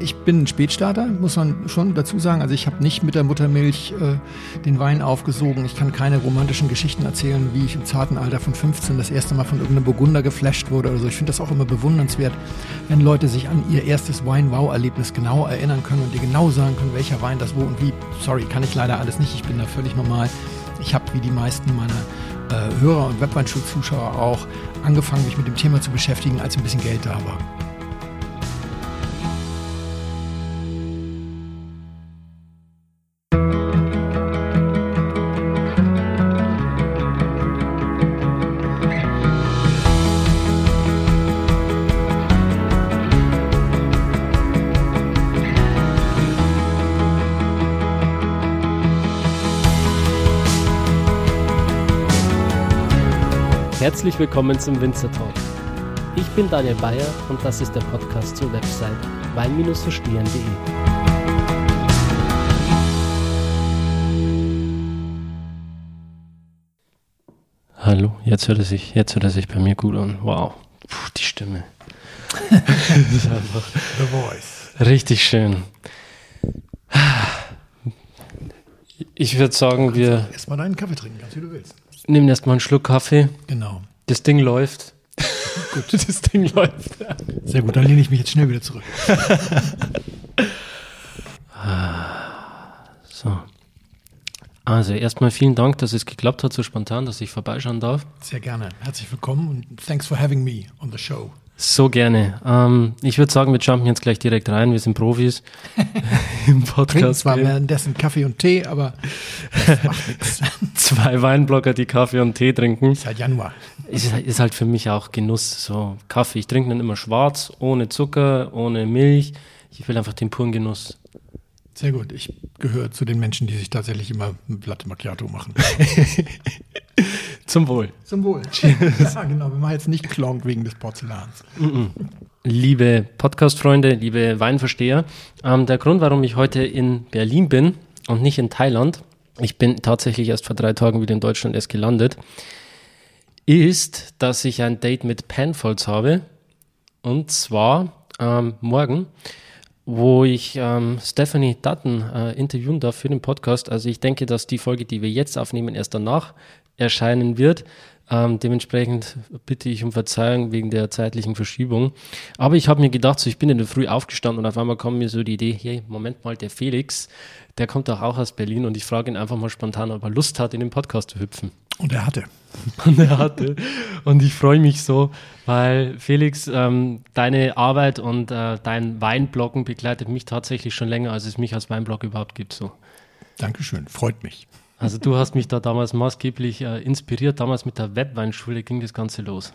Ich bin ein Spätstarter, muss man schon dazu sagen. Also ich habe nicht mit der Muttermilch äh, den Wein aufgesogen. Ich kann keine romantischen Geschichten erzählen, wie ich im zarten Alter von 15 das erste Mal von irgendeinem Burgunder geflasht wurde oder so. Ich finde das auch immer bewundernswert, wenn Leute sich an ihr erstes Wein-Wow-Erlebnis genau erinnern können und dir genau sagen können, welcher Wein das wo und wie. Sorry, kann ich leider alles nicht. Ich bin da völlig normal. Ich habe wie die meisten meiner äh, Hörer und Webweinschul-Zuschauer auch angefangen, mich mit dem Thema zu beschäftigen, als ein bisschen Geld da war. Herzlich willkommen zum Winzer Talk. Ich bin Daniel Bayer und das ist der Podcast zur Website wein-verstehen.de. Hallo, jetzt hört, er sich, jetzt hört er sich bei mir gut an. Wow, Puh, die Stimme. das ist einfach The Voice. richtig schön. Ich würde sagen, wir Erstmal deinen Kaffee trinken, ganz wie du willst. nehmen erstmal einen Schluck Kaffee. Genau. Das Ding läuft. Gut, das Ding läuft. Sehr gut, dann lehne ich mich jetzt schnell wieder zurück. So. Also erstmal vielen Dank, dass es geklappt hat, so spontan, dass ich vorbeischauen darf. Sehr gerne. Herzlich willkommen und thanks for having me on the show. So gerne. Ähm, ich würde sagen, wir jumpen jetzt gleich direkt rein. Wir sind Profis im Trinken Podcast. zwar währenddessen Kaffee und Tee, aber das macht nichts. Zwei Weinblocker, die Kaffee und Tee trinken. Seit Januar. Ist, ist halt für mich auch Genuss. So Kaffee. Ich trinke dann immer schwarz, ohne Zucker, ohne Milch. Ich will einfach den puren Genuss. Sehr gut. Ich gehöre zu den Menschen, die sich tatsächlich immer ein Latte Macchiato machen. Zum Wohl. Zum Wohl. ja, genau. Wir machen jetzt nicht Klonk wegen des Porzellans. Liebe Podcast-Freunde, liebe Weinversteher, ähm, der Grund, warum ich heute in Berlin bin und nicht in Thailand, ich bin tatsächlich erst vor drei Tagen wieder in Deutschland erst gelandet, ist, dass ich ein Date mit Penfolds habe. Und zwar ähm, morgen, wo ich ähm, Stephanie Dutton äh, interviewen darf für den Podcast. Also ich denke, dass die Folge, die wir jetzt aufnehmen, erst danach erscheinen wird. Ähm, dementsprechend bitte ich um Verzeihung wegen der zeitlichen Verschiebung. Aber ich habe mir gedacht, so ich bin in der Früh aufgestanden und auf einmal kam mir so die Idee, hey, Moment mal, der Felix, der kommt doch auch aus Berlin und ich frage ihn einfach mal spontan, ob er Lust hat, in den Podcast zu hüpfen. Und er hatte. Und er hatte. Und ich freue mich so, weil Felix, ähm, deine Arbeit und äh, dein Weinbloggen begleitet mich tatsächlich schon länger, als es mich als Weinblog überhaupt gibt. So. Dankeschön. Freut mich. Also du hast mich da damals maßgeblich äh, inspiriert. Damals mit der Webweinschule ging das Ganze los.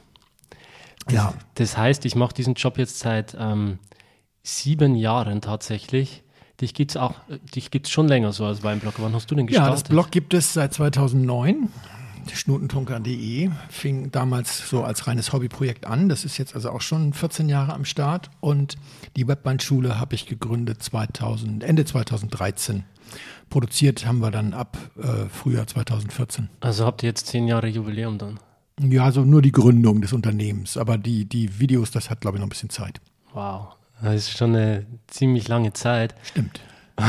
Ja. Das heißt, ich mache diesen Job jetzt seit ähm, sieben Jahren tatsächlich. Dich gibt's auch, äh, dich gibt's schon länger so als Weinblogger. Wann hast du denn Ja, gestartet? das Blog gibt es seit 2009. Schnutentunker.de fing damals so als reines Hobbyprojekt an. Das ist jetzt also auch schon 14 Jahre am Start. Und die Webbandschule habe ich gegründet 2000, Ende 2013. Produziert haben wir dann ab äh, Frühjahr 2014. Also habt ihr jetzt zehn Jahre Jubiläum dann? Ja, also nur die Gründung des Unternehmens. Aber die, die Videos, das hat, glaube ich, noch ein bisschen Zeit. Wow, das ist schon eine ziemlich lange Zeit. Stimmt.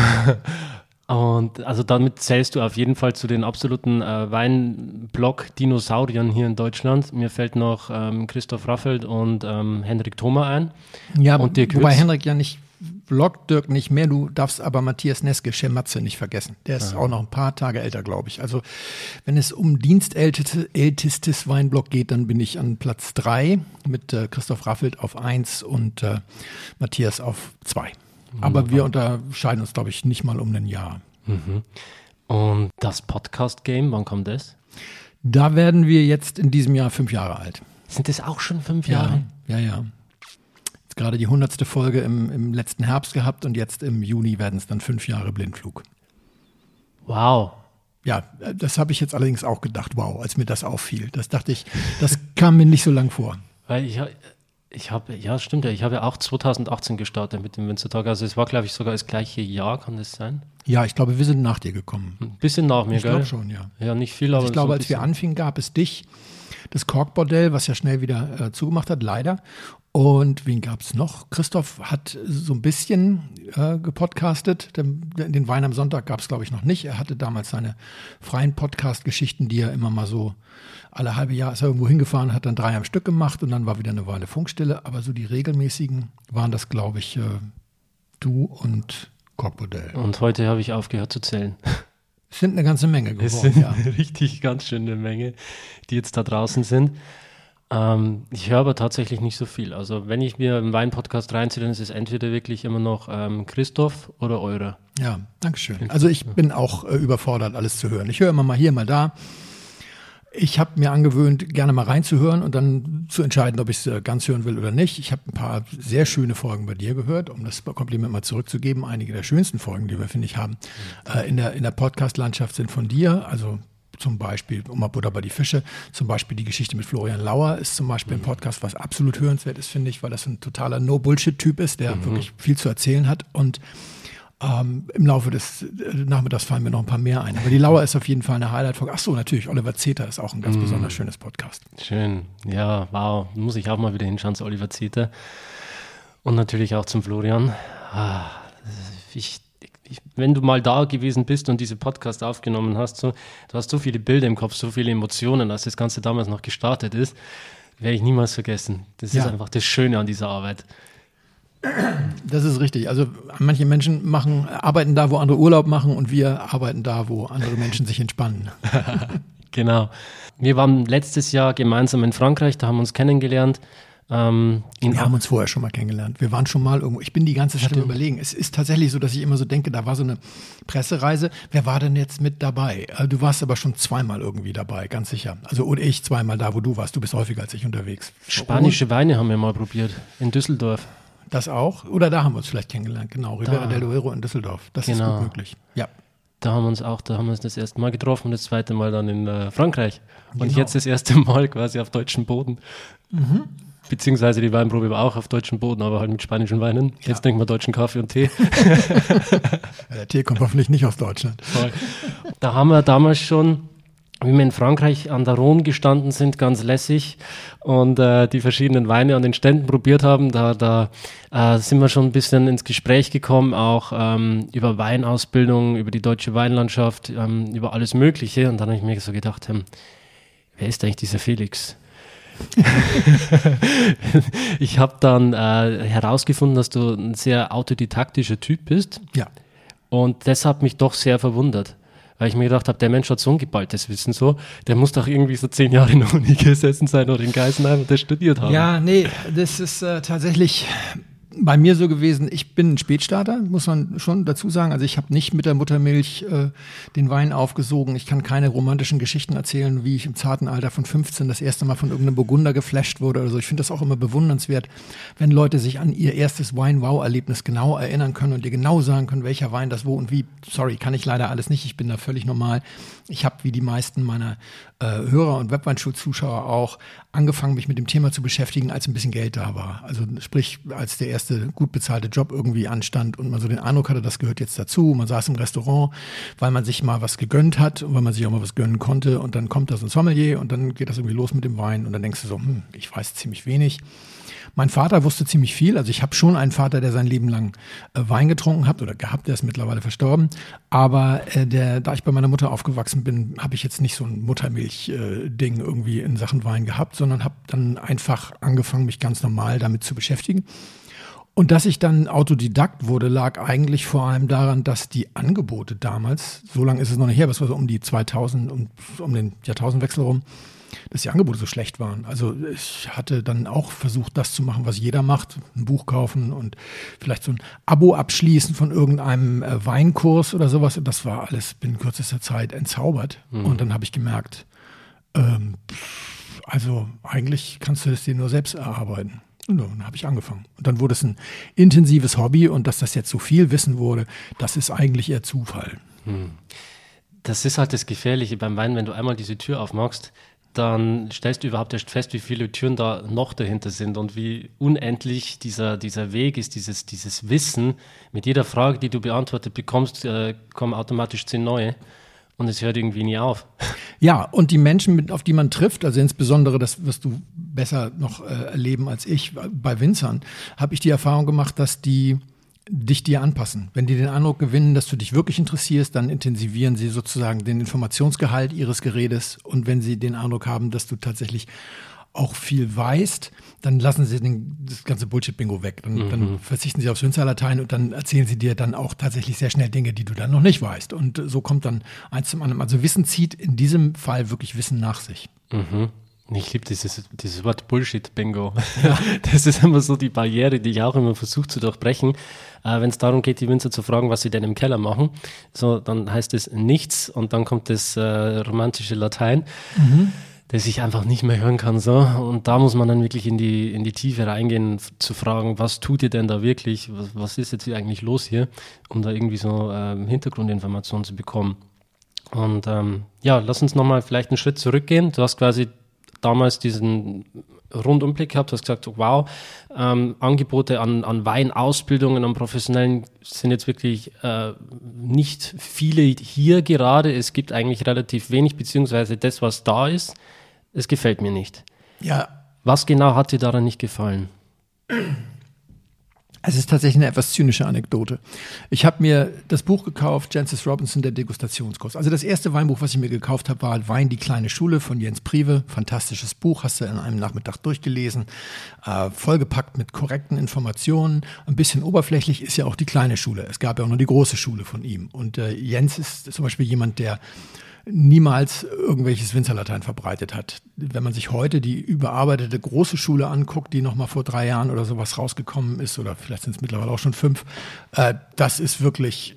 Und also damit zählst du auf jeden Fall zu den absoluten äh, Weinblog-Dinosauriern hier in Deutschland. Mir fällt noch ähm, Christoph Raffelt und ähm, Henrik Thoma ein. Ja, Und Dirk wobei? Henrik ja nicht bloggt, Dirk nicht mehr. Du darfst aber Matthias Neske, Schematze, nicht vergessen. Der ist auch noch ein paar Tage älter, glaube ich. Also wenn es um dienstältestes Weinblog geht, dann bin ich an Platz drei mit äh, Christoph Raffelt auf eins und äh, Matthias auf zwei. Aber wir unterscheiden uns, glaube ich, nicht mal um ein Jahr. Und das Podcast-Game, wann kommt das? Da werden wir jetzt in diesem Jahr fünf Jahre alt. Sind das auch schon fünf Jahre? Ja, ja, ja. Gerade die hundertste Folge im, im letzten Herbst gehabt und jetzt im Juni werden es dann fünf Jahre Blindflug. Wow. Ja, das habe ich jetzt allerdings auch gedacht, wow, als mir das auffiel. Das dachte ich, das kam mir nicht so lang vor. Weil ich, ich habe, ja, stimmt ja, ich habe ja auch 2018 gestartet mit dem Winzertag. Also es war, glaube ich, sogar das gleiche Jahr, kann das sein? Ja, ich glaube, wir sind nach dir gekommen. Ein bisschen nach mir, Ich gell? glaube schon, ja. Ja, nicht viel, aber Ich glaube, so ein als wir anfingen, gab es dich das Korkbordell, was ja schnell wieder äh, zugemacht hat, leider. Und wen gab es noch? Christoph hat so ein bisschen äh, gepodcastet. Den, den Wein am Sonntag gab es, glaube ich, noch nicht. Er hatte damals seine freien Podcast-Geschichten, die er immer mal so alle halbe Jahr ist er irgendwo hingefahren, hat dann drei am Stück gemacht und dann war wieder eine Weile Funkstille. Aber so die regelmäßigen waren das, glaube ich, äh, du und Korkbordell. Und heute habe ich aufgehört zu zählen. Es sind eine ganze Menge geworden. Es sind ja. richtig ganz schöne Menge, die jetzt da draußen sind. Ähm, ich höre aber tatsächlich nicht so viel. Also wenn ich mir einen Wein-Podcast reinziehe, dann ist es entweder wirklich immer noch ähm, Christoph oder eure. Ja, Dankeschön. Also ich bin auch äh, überfordert, alles zu hören. Ich höre immer mal hier, mal da. Ich habe mir angewöhnt, gerne mal reinzuhören und dann zu entscheiden, ob ich es äh, ganz hören will oder nicht. Ich habe ein paar sehr schöne Folgen bei dir gehört, um das Kompliment mal zurückzugeben. Einige der schönsten Folgen, die wir, finde ich, haben, äh, in der, in der Podcast-Landschaft sind von dir. Also zum Beispiel, um mal Butter bei die Fische, zum Beispiel die Geschichte mit Florian Lauer ist zum Beispiel ein mhm. Podcast, was absolut hörenswert ist, finde ich, weil das ein totaler No-Bullshit-Typ ist, der mhm. wirklich viel zu erzählen hat und ähm, Im Laufe des äh, Nachmittags fallen mir noch ein paar mehr ein. Aber die Lauer ist auf jeden Fall eine Highlight-Folge. Ach so, natürlich, Oliver Zeter ist auch ein ganz mm. besonders schönes Podcast. Schön. Ja, wow. Muss ich auch mal wieder hinschauen zu Oliver Zeter. Und natürlich auch zum Florian. Ah, ich ich, wenn du mal da gewesen bist und diese Podcast aufgenommen hast, so, du hast so viele Bilder im Kopf, so viele Emotionen, als das Ganze damals noch gestartet ist, werde ich niemals vergessen. Das ja. ist einfach das Schöne an dieser Arbeit. Das ist richtig. Also manche Menschen machen, arbeiten da, wo andere Urlaub machen und wir arbeiten da, wo andere Menschen sich entspannen. genau. Wir waren letztes Jahr gemeinsam in Frankreich, da haben wir uns kennengelernt. Ähm, wir haben uns vorher schon mal kennengelernt. Wir waren schon mal irgendwo. Ich bin die ganze Zeit überlegen. Es ist tatsächlich so, dass ich immer so denke, da war so eine Pressereise. Wer war denn jetzt mit dabei? Äh, du warst aber schon zweimal irgendwie dabei, ganz sicher. Also und ich zweimal da, wo du warst. Du bist häufiger als ich unterwegs. Spanische Weine haben wir mal probiert in Düsseldorf. Das auch? Oder da haben wir uns vielleicht kennengelernt, genau. Ribera del Duero in Düsseldorf. Das genau. ist gut möglich. Ja. Da haben wir uns auch, da haben wir uns das erste Mal getroffen und das zweite Mal dann in äh, Frankreich. Und genau. jetzt das erste Mal quasi auf deutschem Boden. Mhm. Beziehungsweise die Weinprobe war auch auf deutschem Boden, aber halt mit spanischen Weinen. Ja. Jetzt denken wir deutschen Kaffee und Tee. Der Tee kommt hoffentlich nicht aus Deutschland. Voll. Da haben wir damals schon wie wir in Frankreich an der Rhone gestanden sind, ganz lässig und äh, die verschiedenen Weine an den Ständen probiert haben, da, da äh, sind wir schon ein bisschen ins Gespräch gekommen, auch ähm, über Weinausbildung, über die deutsche Weinlandschaft, ähm, über alles Mögliche. Und dann habe ich mir so gedacht, hm, wer ist eigentlich dieser Felix? ich habe dann äh, herausgefunden, dass du ein sehr autodidaktischer Typ bist. Ja. Und das hat mich doch sehr verwundert. Weil ich mir gedacht habe, der Mensch hat so ein geballtes Wissen so, der muss doch irgendwie so zehn Jahre in der Uni gesessen sein oder in Geisenheim und das studiert haben. Ja, nee, das ist äh, tatsächlich bei mir so gewesen, ich bin ein Spätstarter, muss man schon dazu sagen. Also ich habe nicht mit der Muttermilch äh, den Wein aufgesogen. Ich kann keine romantischen Geschichten erzählen, wie ich im zarten Alter von 15 das erste Mal von irgendeinem Burgunder geflasht wurde oder so. Ich finde das auch immer bewundernswert, wenn Leute sich an ihr erstes Wein-Wow-Erlebnis genau erinnern können und dir genau sagen können, welcher Wein das wo und wie. Sorry, kann ich leider alles nicht. Ich bin da völlig normal. Ich habe wie die meisten meiner äh, Hörer und Webweinschul-Zuschauer auch angefangen, mich mit dem Thema zu beschäftigen, als ein bisschen Geld da war. Also sprich, als der erste gut bezahlte Job irgendwie anstand und man so den Eindruck hatte, das gehört jetzt dazu. Man saß im Restaurant, weil man sich mal was gegönnt hat und weil man sich auch mal was gönnen konnte und dann kommt das ein Sommelier und dann geht das irgendwie los mit dem Wein und dann denkst du so, hm, ich weiß ziemlich wenig. Mein Vater wusste ziemlich viel. Also ich habe schon einen Vater, der sein Leben lang äh, Wein getrunken hat oder gehabt, der ist mittlerweile verstorben. Aber äh, der, da ich bei meiner Mutter aufgewachsen bin, habe ich jetzt nicht so ein Muttermilch-Ding äh, irgendwie in Sachen Wein gehabt, sondern habe dann einfach angefangen, mich ganz normal damit zu beschäftigen. Und dass ich dann Autodidakt wurde, lag eigentlich vor allem daran, dass die Angebote damals, so lange ist es noch nicht her, was war so um die 2000, um, um den Jahrtausendwechsel rum, dass die Angebote so schlecht waren. Also ich hatte dann auch versucht, das zu machen, was jeder macht, ein Buch kaufen und vielleicht so ein Abo abschließen von irgendeinem äh, Weinkurs oder sowas. Und das war alles binnen kürzester Zeit entzaubert. Mhm. Und dann habe ich gemerkt, ähm, also eigentlich kannst du es dir nur selbst erarbeiten. Und dann habe ich angefangen. Und dann wurde es ein intensives Hobby und dass das jetzt so viel Wissen wurde, das ist eigentlich eher Zufall. Hm. Das ist halt das Gefährliche beim Wein, wenn du einmal diese Tür aufmachst, dann stellst du überhaupt erst fest, wie viele Türen da noch dahinter sind und wie unendlich dieser, dieser Weg ist, dieses, dieses Wissen. Mit jeder Frage, die du beantwortet bekommst, äh, kommen automatisch zehn neue. und es hört irgendwie nie auf. Ja, und die Menschen, auf die man trifft, also insbesondere, das wirst du besser noch äh, erleben als ich, bei Winzern, habe ich die Erfahrung gemacht, dass die dich dir anpassen. Wenn die den Eindruck gewinnen, dass du dich wirklich interessierst, dann intensivieren sie sozusagen den Informationsgehalt ihres Geredes. Und wenn sie den Eindruck haben, dass du tatsächlich auch viel weißt, dann lassen sie den, das ganze Bullshit-Bingo weg. Dann, mhm. dann verzichten sie aufs Winzerlatein und dann erzählen sie dir dann auch tatsächlich sehr schnell Dinge, die du dann noch nicht weißt. Und so kommt dann eins zum anderen. Also Wissen zieht in diesem Fall wirklich Wissen nach sich. Mhm. Ich liebe dieses, dieses Wort Bullshit-Bingo. Das ist immer so die Barriere, die ich auch immer versuche zu durchbrechen. Äh, Wenn es darum geht, die Winzer zu fragen, was sie denn im Keller machen, so dann heißt es nichts und dann kommt das äh, romantische Latein. Mhm das ich einfach nicht mehr hören kann. So. Und da muss man dann wirklich in die, in die Tiefe reingehen, zu fragen, was tut ihr denn da wirklich? Was, was ist jetzt eigentlich los hier? Um da irgendwie so ähm, Hintergrundinformationen zu bekommen. Und ähm, ja, lass uns nochmal vielleicht einen Schritt zurückgehen. Du hast quasi damals diesen Rundumblick gehabt, hast gesagt, wow, ähm, Angebote an, an Weinausbildungen, an Professionellen sind jetzt wirklich äh, nicht viele hier gerade. Es gibt eigentlich relativ wenig, beziehungsweise das, was da ist, es gefällt mir nicht. Ja. Was genau hat dir daran nicht gefallen? Es ist tatsächlich eine etwas zynische Anekdote. Ich habe mir das Buch gekauft, Jancis Robinson, der Degustationskurs. Also das erste Weinbuch, was ich mir gekauft habe, war Wein, die kleine Schule von Jens Prive. Fantastisches Buch, hast du in einem Nachmittag durchgelesen. Äh, vollgepackt mit korrekten Informationen. Ein bisschen oberflächlich ist ja auch die kleine Schule. Es gab ja auch noch die große Schule von ihm. Und äh, Jens ist zum Beispiel jemand, der niemals irgendwelches Winzerlatein verbreitet hat. Wenn man sich heute die überarbeitete große Schule anguckt, die noch mal vor drei Jahren oder sowas rausgekommen ist, oder vielleicht sind es mittlerweile auch schon fünf, äh, das ist wirklich,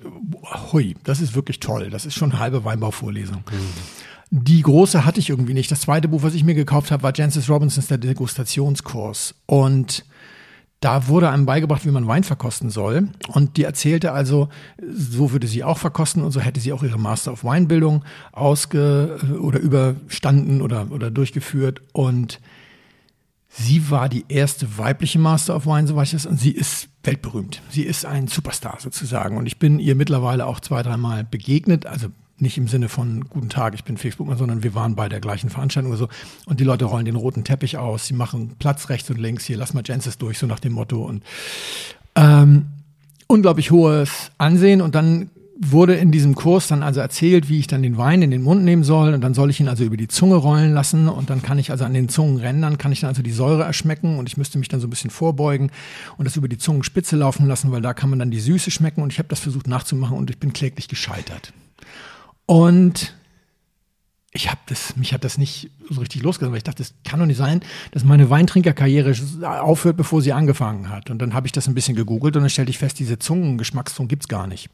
hui, das ist wirklich toll. Das ist schon eine halbe Weinbauvorlesung. Mhm. Die große hatte ich irgendwie nicht. Das zweite Buch, was ich mir gekauft habe, war Jancis Robinsons Der Degustationskurs. Und da wurde einem beigebracht, wie man Wein verkosten soll. Und die erzählte also, so würde sie auch verkosten und so hätte sie auch ihre Master of Weinbildung ausge oder überstanden oder, oder durchgeführt. Und sie war die erste weibliche Master of Wine, soweit ich das, und sie ist weltberühmt. Sie ist ein Superstar sozusagen. Und ich bin ihr mittlerweile auch zwei, dreimal begegnet, also nicht im Sinne von guten Tag, ich bin Facebook, sondern wir waren bei der gleichen Veranstaltung oder so. Und die Leute rollen den roten Teppich aus, sie machen Platz rechts und links, hier lass mal Jensis durch, so nach dem Motto. Und ähm, unglaublich hohes Ansehen. Und dann wurde in diesem Kurs dann also erzählt, wie ich dann den Wein in den Mund nehmen soll. Und dann soll ich ihn also über die Zunge rollen lassen. Und dann kann ich also an den Zungenrändern, kann ich dann also die Säure erschmecken. Und ich müsste mich dann so ein bisschen vorbeugen und das über die Zungenspitze laufen lassen, weil da kann man dann die Süße schmecken. Und ich habe das versucht nachzumachen und ich bin kläglich gescheitert. Und ich habe das, mich hat das nicht so richtig losgelassen, weil ich dachte, das kann doch nicht sein, dass meine Weintrinkerkarriere aufhört, bevor sie angefangen hat. Und dann habe ich das ein bisschen gegoogelt und dann stellte ich fest, diese Zungengeschmackszunge gibt's gar nicht.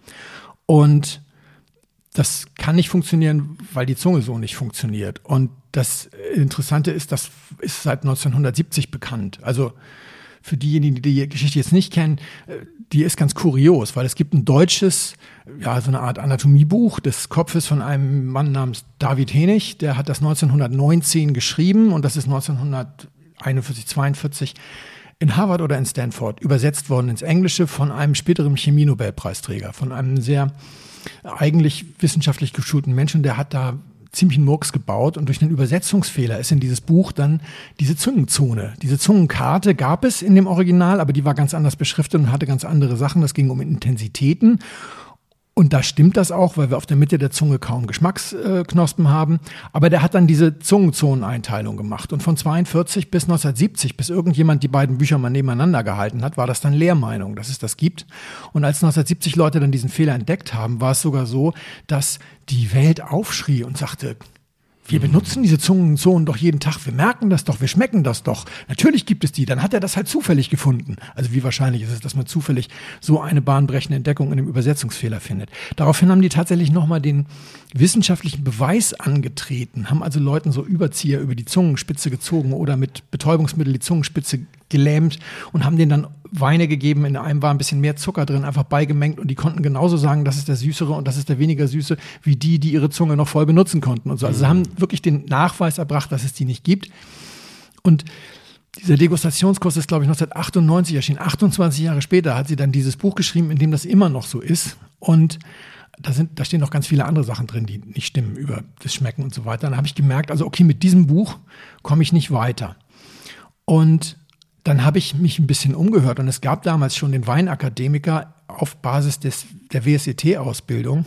Und das kann nicht funktionieren, weil die Zunge so nicht funktioniert. Und das Interessante ist, das ist seit 1970 bekannt. Also für diejenigen, die die Geschichte jetzt nicht kennen, äh, die ist ganz kurios, weil es gibt ein deutsches, ja, so eine Art Anatomiebuch des Kopfes von einem Mann namens David Hennig, der hat das 1919 geschrieben und das ist 1941, 42 in Harvard oder in Stanford übersetzt worden ins Englische von einem späteren Chemie-Nobelpreisträger, von einem sehr eigentlich wissenschaftlich geschulten Menschen, der hat da ziemlichen Murks gebaut und durch einen Übersetzungsfehler ist in dieses Buch dann diese Zungenzone. Diese Zungenkarte gab es in dem Original, aber die war ganz anders beschriftet und hatte ganz andere Sachen. Das ging um Intensitäten. Und da stimmt das auch, weil wir auf der Mitte der Zunge kaum Geschmacksknospen haben. Aber der hat dann diese Zungenzoneneinteilung gemacht. Und von 42 bis 1970, bis irgendjemand die beiden Bücher mal nebeneinander gehalten hat, war das dann Lehrmeinung, dass es das gibt. Und als 1970 Leute dann diesen Fehler entdeckt haben, war es sogar so, dass die Welt aufschrie und sagte, wir benutzen diese Zungenzonen doch jeden Tag. Wir merken das doch, wir schmecken das doch. Natürlich gibt es die. Dann hat er das halt zufällig gefunden. Also wie wahrscheinlich ist es, dass man zufällig so eine bahnbrechende Entdeckung in einem Übersetzungsfehler findet. Daraufhin haben die tatsächlich nochmal den wissenschaftlichen Beweis angetreten, haben also Leuten so Überzieher über die Zungenspitze gezogen oder mit Betäubungsmittel die Zungenspitze gelähmt und haben denen dann Weine gegeben. In einem war ein bisschen mehr Zucker drin, einfach beigemengt und die konnten genauso sagen, das ist der süßere und das ist der weniger süße, wie die, die ihre Zunge noch voll benutzen konnten und so. Also sie haben wirklich den Nachweis erbracht, dass es die nicht gibt. Und dieser Degustationskurs ist, glaube ich, 1998 erschienen. 28 Jahre später hat sie dann dieses Buch geschrieben, in dem das immer noch so ist. Und da sind, da stehen noch ganz viele andere Sachen drin, die nicht stimmen über das Schmecken und so weiter. Dann habe ich gemerkt, also okay, mit diesem Buch komme ich nicht weiter. Und dann habe ich mich ein bisschen umgehört und es gab damals schon den Weinakademiker auf Basis des, der WSET-Ausbildung.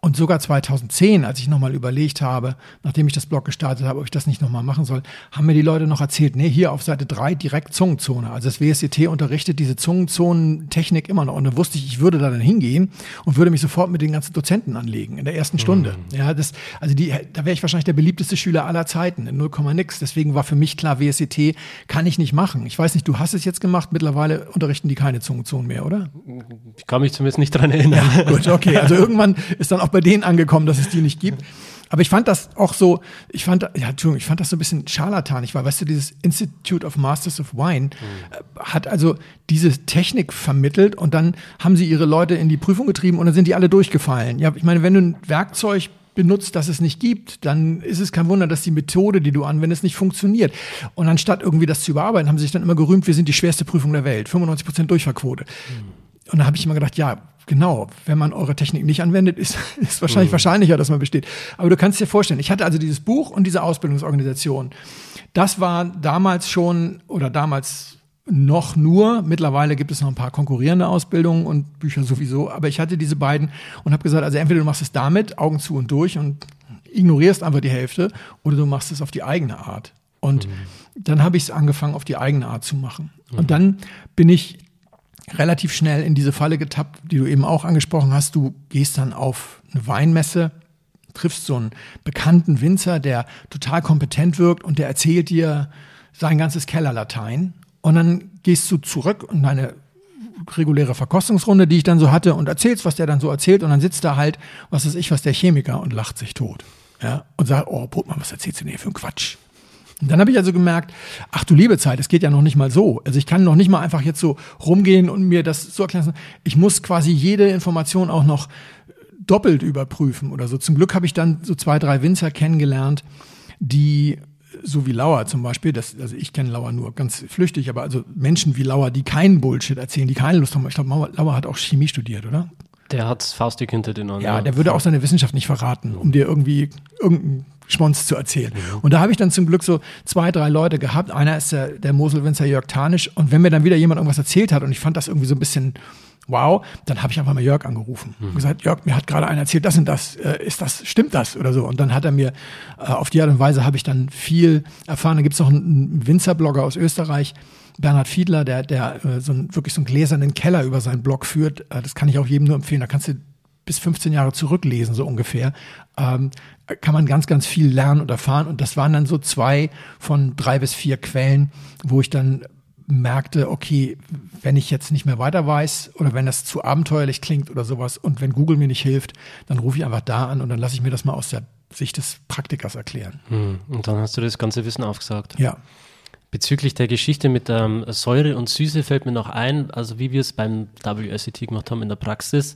Und sogar 2010, als ich nochmal überlegt habe, nachdem ich das Blog gestartet habe, ob ich das nicht nochmal machen soll, haben mir die Leute noch erzählt, nee, hier auf Seite 3 direkt Zungenzone. Also das WSCT unterrichtet diese Zungenzonentechnik immer noch. Und da wusste ich, ich würde da dann hingehen und würde mich sofort mit den ganzen Dozenten anlegen in der ersten Stunde. Mhm. Ja, das, also die, da wäre ich wahrscheinlich der beliebteste Schüler aller Zeiten, in 0, nix. Deswegen war für mich klar, WSCT kann ich nicht machen. Ich weiß nicht, du hast es jetzt gemacht, mittlerweile unterrichten die keine Zungenzonen mehr, oder? Ich kann mich zumindest nicht dran erinnern. Ja, gut, okay. Also irgendwann ist dann auch bei denen angekommen, dass es die nicht gibt. Aber ich fand das auch so, ich fand, ja, Entschuldigung, ich fand das so ein bisschen scharlatanig, weil, weißt du, dieses Institute of Masters of Wine mhm. hat also diese Technik vermittelt und dann haben sie ihre Leute in die Prüfung getrieben und dann sind die alle durchgefallen. Ja, ich meine, wenn du ein Werkzeug benutzt, das es nicht gibt, dann ist es kein Wunder, dass die Methode, die du anwendest, nicht funktioniert. Und anstatt irgendwie das zu überarbeiten, haben sie sich dann immer gerühmt, wir sind die schwerste Prüfung der Welt, 95 Prozent Durchfallquote. Mhm. Und da habe ich immer gedacht, ja, Genau, wenn man eure Technik nicht anwendet, ist, ist wahrscheinlich mhm. wahrscheinlicher, dass man besteht. Aber du kannst dir vorstellen, ich hatte also dieses Buch und diese Ausbildungsorganisation. Das war damals schon oder damals noch nur. Mittlerweile gibt es noch ein paar konkurrierende Ausbildungen und Bücher sowieso. Aber ich hatte diese beiden und habe gesagt, also entweder du machst es damit, Augen zu und durch und ignorierst einfach die Hälfte oder du machst es auf die eigene Art. Und mhm. dann habe ich es angefangen, auf die eigene Art zu machen. Mhm. Und dann bin ich relativ schnell in diese Falle getappt, die du eben auch angesprochen hast. Du gehst dann auf eine Weinmesse, triffst so einen bekannten Winzer, der total kompetent wirkt und der erzählt dir sein ganzes Kellerlatein. Und dann gehst du zurück und deine reguläre Verkostungsrunde, die ich dann so hatte, und erzählst, was der dann so erzählt. Und dann sitzt da halt, was weiß ich, was der Chemiker und lacht sich tot. Ja, und sagt, oh, Brotmann, was erzählst du denn hier für einen Quatsch? Und dann habe ich also gemerkt, ach du liebe Zeit, es geht ja noch nicht mal so. Also ich kann noch nicht mal einfach jetzt so rumgehen und mir das so erklären. Ich muss quasi jede Information auch noch doppelt überprüfen oder so. Zum Glück habe ich dann so zwei, drei Winzer kennengelernt, die so wie Lauer zum Beispiel, das, also ich kenne Lauer nur ganz flüchtig, aber also Menschen wie Lauer, die keinen Bullshit erzählen, die keine Lust haben. Ich glaube, Lauer hat auch Chemie studiert, oder? Der hat Faustdick hinter den Ohren. Ja, der würde auch seine Wissenschaft nicht verraten, um dir irgendwie irgendeinen Schmonz zu erzählen. Mhm. Und da habe ich dann zum Glück so zwei, drei Leute gehabt. Einer ist der, der Moselwinzer Jörg Tanisch. Und wenn mir dann wieder jemand irgendwas erzählt hat und ich fand das irgendwie so ein bisschen wow, dann habe ich einfach mal Jörg angerufen mhm. und gesagt, Jörg, mir hat gerade einer erzählt, das und das, äh, ist das, stimmt das oder so. Und dann hat er mir, äh, auf die Art und Weise habe ich dann viel erfahren. Da gibt es noch einen Winzerblogger aus Österreich, Bernhard Fiedler, der, der äh, so ein, wirklich so einen gläsernen Keller über seinen Blog führt. Äh, das kann ich auch jedem nur empfehlen. Da kannst du bis 15 Jahre zurücklesen, so ungefähr. Ähm, kann man ganz, ganz viel lernen und erfahren. Und das waren dann so zwei von drei bis vier Quellen, wo ich dann merkte, okay, wenn ich jetzt nicht mehr weiter weiß oder wenn das zu abenteuerlich klingt oder sowas und wenn Google mir nicht hilft, dann rufe ich einfach da an und dann lasse ich mir das mal aus der Sicht des Praktikers erklären. Hm, und dann hast du das ganze Wissen aufgesagt. Ja. Bezüglich der Geschichte mit ähm, Säure und Süße fällt mir noch ein, also wie wir es beim WSET gemacht haben in der Praxis.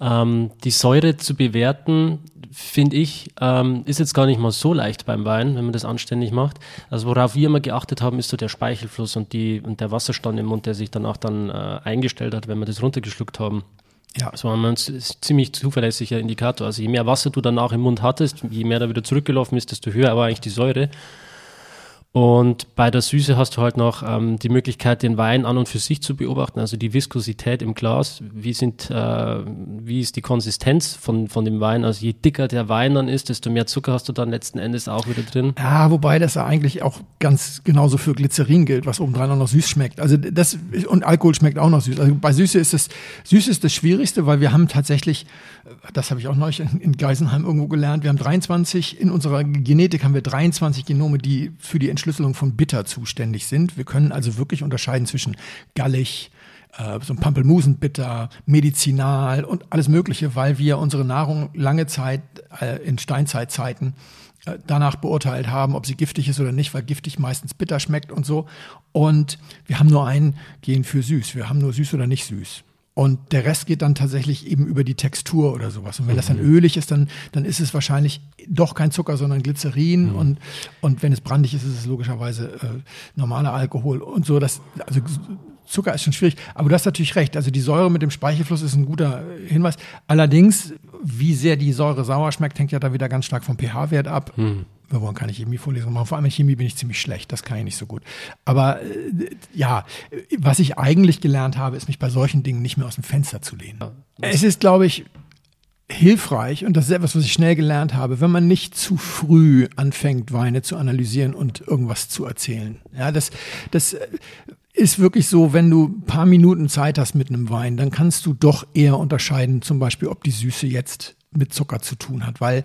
Ähm, die Säure zu bewerten, finde ich, ähm, ist jetzt gar nicht mal so leicht beim Wein, wenn man das anständig macht. Also worauf wir immer geachtet haben, ist so der Speichelfluss und, die, und der Wasserstand im Mund, der sich dann auch dann äh, eingestellt hat, wenn wir das runtergeschluckt haben. Ja. Das war ein ziemlich zuverlässiger Indikator. Also je mehr Wasser du danach im Mund hattest, je mehr da wieder zurückgelaufen ist, desto höher war eigentlich die Säure. Und bei der Süße hast du halt noch ähm, die Möglichkeit, den Wein an und für sich zu beobachten, also die Viskosität im Glas. Wie, sind, äh, wie ist die Konsistenz von, von dem Wein? Also je dicker der Wein dann ist, desto mehr Zucker hast du dann letzten Endes auch wieder drin. Ja, wobei das ja eigentlich auch ganz genauso für Glycerin gilt, was obendrein auch noch süß schmeckt. Also das und Alkohol schmeckt auch noch süß. Also bei Süße ist das Süße ist das Schwierigste, weil wir haben tatsächlich, das habe ich auch neulich in, Geisenheim irgendwo gelernt, wir haben 23 in unserer Genetik haben wir 23 Genome, die für die Entschlüsselung Entschlüsselung von Bitter zuständig sind. Wir können also wirklich unterscheiden zwischen gallig, äh, so ein Pampelmusenbitter, medizinal und alles Mögliche, weil wir unsere Nahrung lange Zeit äh, in Steinzeitzeiten äh, danach beurteilt haben, ob sie giftig ist oder nicht, weil giftig meistens bitter schmeckt und so. Und wir haben nur ein Gen für süß. Wir haben nur süß oder nicht süß. Und der Rest geht dann tatsächlich eben über die Textur oder sowas. Und wenn mhm. das dann mhm. ölig ist, dann, dann ist es wahrscheinlich doch kein Zucker, sondern Glycerin. Mhm. Und, und wenn es brandig ist, ist es logischerweise äh, normaler Alkohol und so. Das, also Zucker ist schon schwierig. Aber du hast natürlich recht. Also die Säure mit dem Speichelfluss ist ein guter Hinweis. Allerdings, wie sehr die Säure sauer schmeckt, hängt ja da wieder ganz stark vom pH-Wert ab. Hm. Wir wollen keine Chemievorlesung machen. Vor allem in Chemie bin ich ziemlich schlecht. Das kann ich nicht so gut. Aber äh, ja, was ich eigentlich gelernt habe, ist mich bei solchen Dingen nicht mehr aus dem Fenster zu lehnen. Es ist, glaube ich, hilfreich, und das ist etwas, was ich schnell gelernt habe, wenn man nicht zu früh anfängt, Weine zu analysieren und irgendwas zu erzählen. Ja, das, das ist wirklich so, wenn du ein paar Minuten Zeit hast mit einem Wein, dann kannst du doch eher unterscheiden, zum Beispiel, ob die Süße jetzt mit Zucker zu tun hat, weil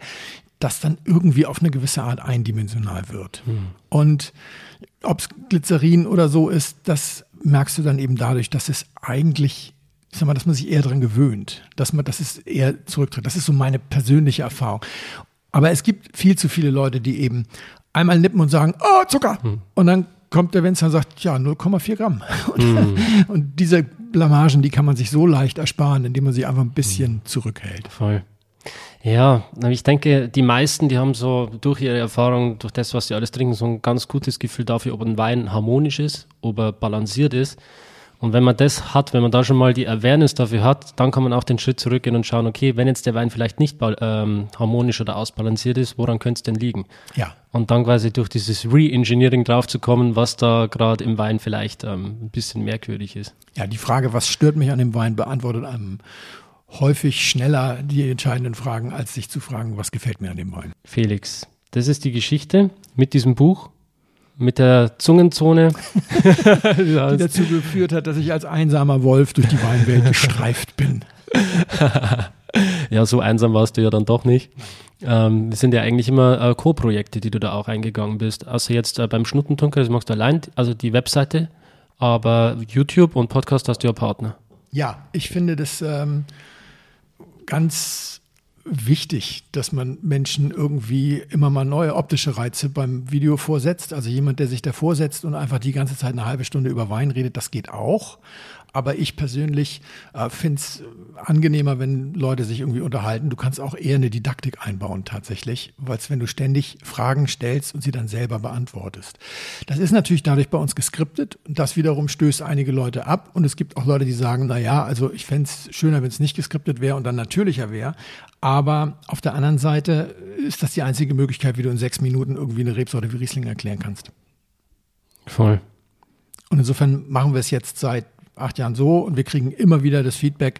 das dann irgendwie auf eine gewisse Art eindimensional wird. Hm. Und ob es Glycerin oder so ist, das merkst du dann eben dadurch, dass es eigentlich ich sag mal, dass man sich eher daran gewöhnt, dass man, das ist eher zurücktritt. Das ist so meine persönliche Erfahrung. Aber es gibt viel zu viele Leute, die eben einmal nippen und sagen, oh, Zucker. Hm. Und dann kommt der Winzer und sagt, ja, 0,4 Gramm. Und, hm. und, diese Blamagen, die kann man sich so leicht ersparen, indem man sie einfach ein bisschen hm. zurückhält. Voll. Ja, ich denke, die meisten, die haben so durch ihre Erfahrung, durch das, was sie alles trinken, so ein ganz gutes Gefühl dafür, ob ein Wein harmonisch ist, ob er balanciert ist. Und wenn man das hat, wenn man da schon mal die Awareness dafür hat, dann kann man auch den Schritt zurückgehen und schauen, okay, wenn jetzt der Wein vielleicht nicht ähm, harmonisch oder ausbalanciert ist, woran könnte es denn liegen? Ja. Und dann quasi durch dieses Re-Engineering draufzukommen, was da gerade im Wein vielleicht ähm, ein bisschen merkwürdig ist. Ja, die Frage, was stört mich an dem Wein, beantwortet einem häufig schneller die entscheidenden Fragen, als sich zu fragen, was gefällt mir an dem Wein. Felix, das ist die Geschichte mit diesem Buch mit der Zungenzone. die dazu geführt hat, dass ich als einsamer Wolf durch die Weinwelt gestreift bin. ja, so einsam warst du ja dann doch nicht. Ähm, das sind ja eigentlich immer äh, Co-Projekte, die du da auch eingegangen bist. Also jetzt äh, beim Schnuttentunker, das machst du allein, also die Webseite, aber YouTube und Podcast hast du ja Partner. Ja, ich finde das ähm, ganz wichtig, dass man Menschen irgendwie immer mal neue optische Reize beim Video vorsetzt. Also jemand, der sich da vorsetzt und einfach die ganze Zeit eine halbe Stunde über Wein redet, das geht auch. Aber ich persönlich äh, finde es angenehmer, wenn Leute sich irgendwie unterhalten. Du kannst auch eher eine Didaktik einbauen tatsächlich, weil wenn du ständig Fragen stellst und sie dann selber beantwortest. Das ist natürlich dadurch bei uns geskriptet und das wiederum stößt einige Leute ab. Und es gibt auch Leute, die sagen, na ja, also ich fände es schöner, wenn es nicht geskriptet wäre und dann natürlicher wäre. Aber auf der anderen Seite ist das die einzige Möglichkeit, wie du in sechs Minuten irgendwie eine Rebsorte wie Riesling erklären kannst. Voll. Und insofern machen wir es jetzt seit acht Jahren so und wir kriegen immer wieder das Feedback,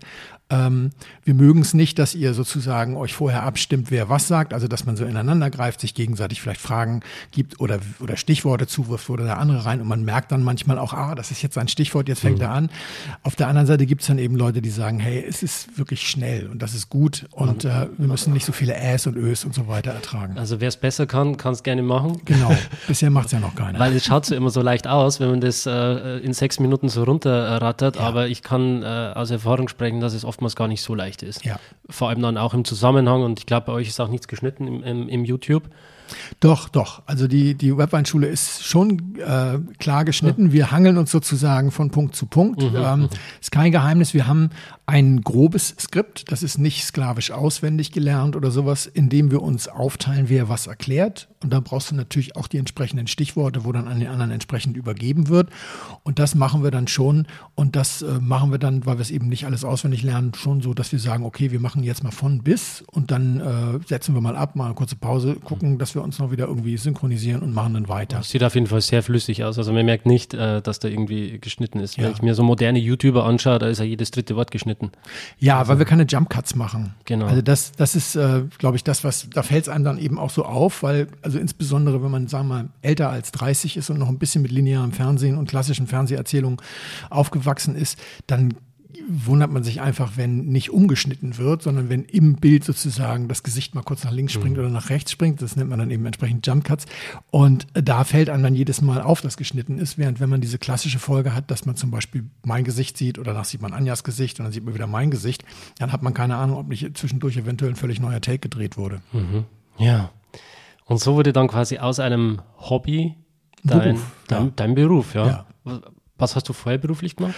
ähm, wir mögen es nicht, dass ihr sozusagen euch vorher abstimmt, wer was sagt, also dass man so ineinander greift, sich gegenseitig vielleicht Fragen gibt oder, oder Stichworte zuwirft oder der andere rein und man merkt dann manchmal auch, ah, das ist jetzt ein Stichwort, jetzt fängt mhm. er an. Auf der anderen Seite gibt es dann eben Leute, die sagen, hey, es ist wirklich schnell und das ist gut und äh, wir müssen nicht so viele Äs und Ös und so weiter ertragen. Also wer es besser kann, kann es gerne machen. Genau, bisher macht es ja noch keiner. Weil es schaut so immer so leicht aus, wenn man das äh, in sechs Minuten so runterrattert, ja. aber ich kann äh, aus Erfahrung sprechen, dass es oft oftmals gar nicht so leicht ist. Ja. Vor allem dann auch im Zusammenhang und ich glaube, bei euch ist auch nichts geschnitten im, im, im YouTube. Doch, doch. Also die, die Webweinschule ist schon äh, klar geschnitten. Ja. Wir hangeln uns sozusagen von Punkt zu Punkt. Mhm, ähm, mhm. ist kein Geheimnis. Wir haben ein grobes Skript. Das ist nicht sklavisch auswendig gelernt oder sowas, in dem wir uns aufteilen, wer was erklärt. Und da brauchst du natürlich auch die entsprechenden Stichworte, wo dann an den anderen entsprechend übergeben wird. Und das machen wir dann schon. Und das äh, machen wir dann, weil wir es eben nicht alles auswendig lernen, schon so, dass wir sagen, okay, wir machen jetzt mal von bis und dann äh, setzen wir mal ab, mal eine kurze Pause, gucken, dass wir uns noch wieder irgendwie synchronisieren und machen dann weiter. Das sieht auf jeden Fall sehr flüssig aus. Also man merkt nicht, äh, dass da irgendwie geschnitten ist. Ja. Wenn ich mir so moderne YouTuber anschaue, da ist ja jedes dritte Wort geschnitten. Ja, also, weil wir keine Jump Cuts machen. Genau. Also das, das ist, äh, glaube ich, das, was, da fällt es einem dann eben auch so auf, weil also insbesondere, wenn man, sagen wir mal, älter als 30 ist und noch ein bisschen mit linearem Fernsehen und klassischen Fernseherzählungen aufgewachsen ist, dann wundert man sich einfach, wenn nicht umgeschnitten wird, sondern wenn im Bild sozusagen das Gesicht mal kurz nach links springt mhm. oder nach rechts springt. Das nennt man dann eben entsprechend Jump Cuts. Und da fällt einem dann jedes Mal auf, dass geschnitten ist, während wenn man diese klassische Folge hat, dass man zum Beispiel mein Gesicht sieht oder danach sieht man Anjas Gesicht und dann sieht man wieder mein Gesicht, dann hat man keine Ahnung, ob nicht zwischendurch eventuell ein völlig neuer Take gedreht wurde. Mhm. Ja. Und so wurde dann quasi aus einem Hobby dein Beruf, dein, ja. dein Beruf ja. ja. Was hast du vorher beruflich gemacht?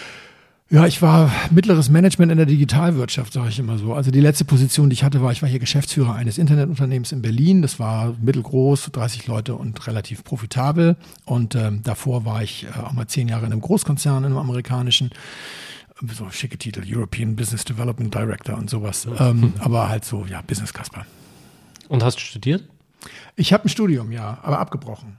Ja, ich war mittleres Management in der Digitalwirtschaft, sage ich immer so. Also die letzte Position, die ich hatte, war, ich war hier Geschäftsführer eines Internetunternehmens in Berlin. Das war mittelgroß, 30 Leute und relativ profitabel. Und ähm, davor war ich äh, auch mal zehn Jahre in einem Großkonzern, in einem amerikanischen so schicke Titel, European Business Development Director und sowas. Ähm, aber halt so, ja, Business Kasper. Und hast du studiert? Ich habe ein Studium, ja, aber abgebrochen.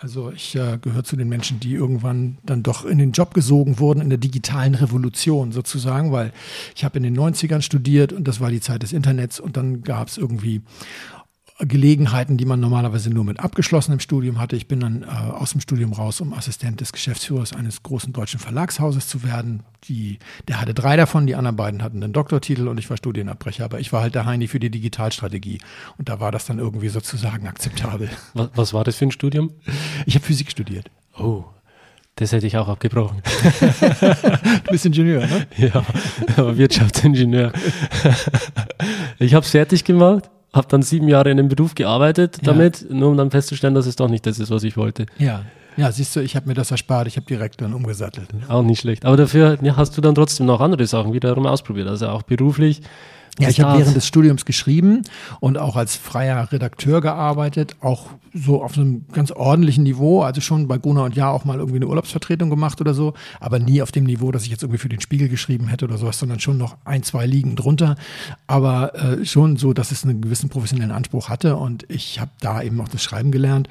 Also ich äh, gehöre zu den Menschen, die irgendwann dann doch in den Job gesogen wurden in der digitalen Revolution sozusagen, weil ich habe in den 90ern studiert und das war die Zeit des Internets und dann gab es irgendwie Gelegenheiten, die man normalerweise nur mit abgeschlossenem Studium hatte. Ich bin dann äh, aus dem Studium raus, um Assistent des Geschäftsführers eines großen deutschen Verlagshauses zu werden. Die, der hatte drei davon, die anderen beiden hatten einen Doktortitel und ich war Studienabbrecher, aber ich war halt der Heini für die Digitalstrategie und da war das dann irgendwie sozusagen akzeptabel. Was, was war das für ein Studium? Ich habe Physik studiert. Oh, das hätte ich auch abgebrochen. du bist Ingenieur, ne? Ja, aber Wirtschaftsingenieur. ich habe es fertig gemacht habe dann sieben Jahre in dem Beruf gearbeitet damit, ja. nur um dann festzustellen, dass es doch nicht das ist, was ich wollte. Ja. Ja, siehst du, ich habe mir das erspart, ich habe direkt dann umgesattelt. Auch nicht schlecht. Aber dafür ja, hast du dann trotzdem noch andere Sachen wiederum ausprobiert, also auch beruflich. Ja, ich habe während des Studiums geschrieben und auch als freier Redakteur gearbeitet, auch so auf einem ganz ordentlichen Niveau, also schon bei Guna und Ja auch mal irgendwie eine Urlaubsvertretung gemacht oder so, aber nie auf dem Niveau, dass ich jetzt irgendwie für den Spiegel geschrieben hätte oder sowas, sondern schon noch ein, zwei Ligen drunter, aber äh, schon so, dass es einen gewissen professionellen Anspruch hatte und ich habe da eben auch das Schreiben gelernt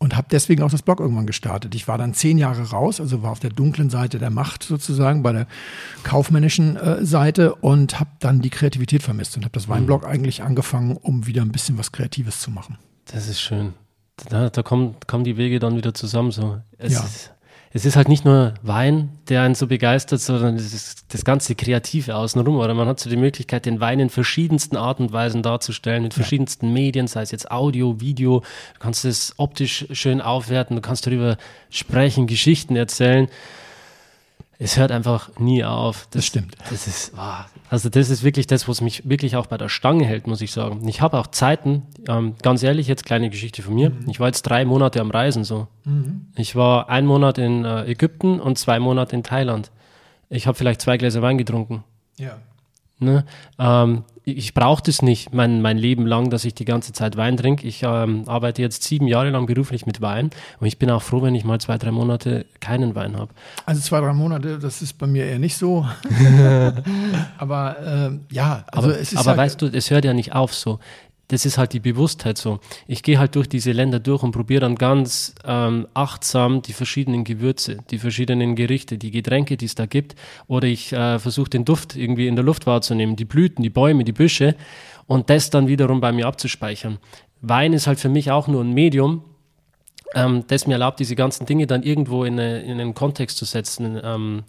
und habe deswegen auch das Blog irgendwann gestartet. Ich war dann zehn Jahre raus, also war auf der dunklen Seite der Macht sozusagen, bei der kaufmännischen äh, Seite und habe dann die Kreativität vermisst und habe das Weinblog mhm. eigentlich angefangen, um wieder ein bisschen was Kreatives zu machen. Das ist schön. Da, da kommen, kommen die Wege dann wieder zusammen. So. Es ja. ist, es ist halt nicht nur Wein, der einen so begeistert, sondern es ist das ganze Kreative außenrum. Oder man hat so die Möglichkeit, den Wein in verschiedensten Arten und Weisen darzustellen, mit verschiedensten ja. Medien, sei es jetzt Audio, Video. Du kannst es optisch schön aufwerten, du kannst darüber sprechen, Geschichten erzählen es hört einfach nie auf. Das, das stimmt. Das ist, wow. also das ist wirklich das, was mich wirklich auch bei der Stange hält, muss ich sagen. Ich habe auch Zeiten, ähm, ganz ehrlich, jetzt kleine Geschichte von mir. Mhm. Ich war jetzt drei Monate am Reisen so. Mhm. Ich war ein Monat in äh, Ägypten und zwei Monate in Thailand. Ich habe vielleicht zwei Gläser Wein getrunken. Ja. Ne? Ähm, ich brauche das nicht mein, mein Leben lang, dass ich die ganze Zeit Wein trinke. Ich ähm, arbeite jetzt sieben Jahre lang beruflich mit Wein und ich bin auch froh, wenn ich mal zwei, drei Monate keinen Wein habe. Also zwei, drei Monate, das ist bei mir eher nicht so. aber äh, ja, also aber, es ist. Aber halt weißt du, es hört ja nicht auf so das ist halt die Bewusstheit so. Ich gehe halt durch diese Länder durch und probiere dann ganz ähm, achtsam die verschiedenen Gewürze, die verschiedenen Gerichte, die Getränke, die es da gibt. Oder ich äh, versuche den Duft irgendwie in der Luft wahrzunehmen, die Blüten, die Bäume, die Büsche und das dann wiederum bei mir abzuspeichern. Wein ist halt für mich auch nur ein Medium, ähm, das mir erlaubt, diese ganzen Dinge dann irgendwo in, eine, in einen Kontext zu setzen. Ähm,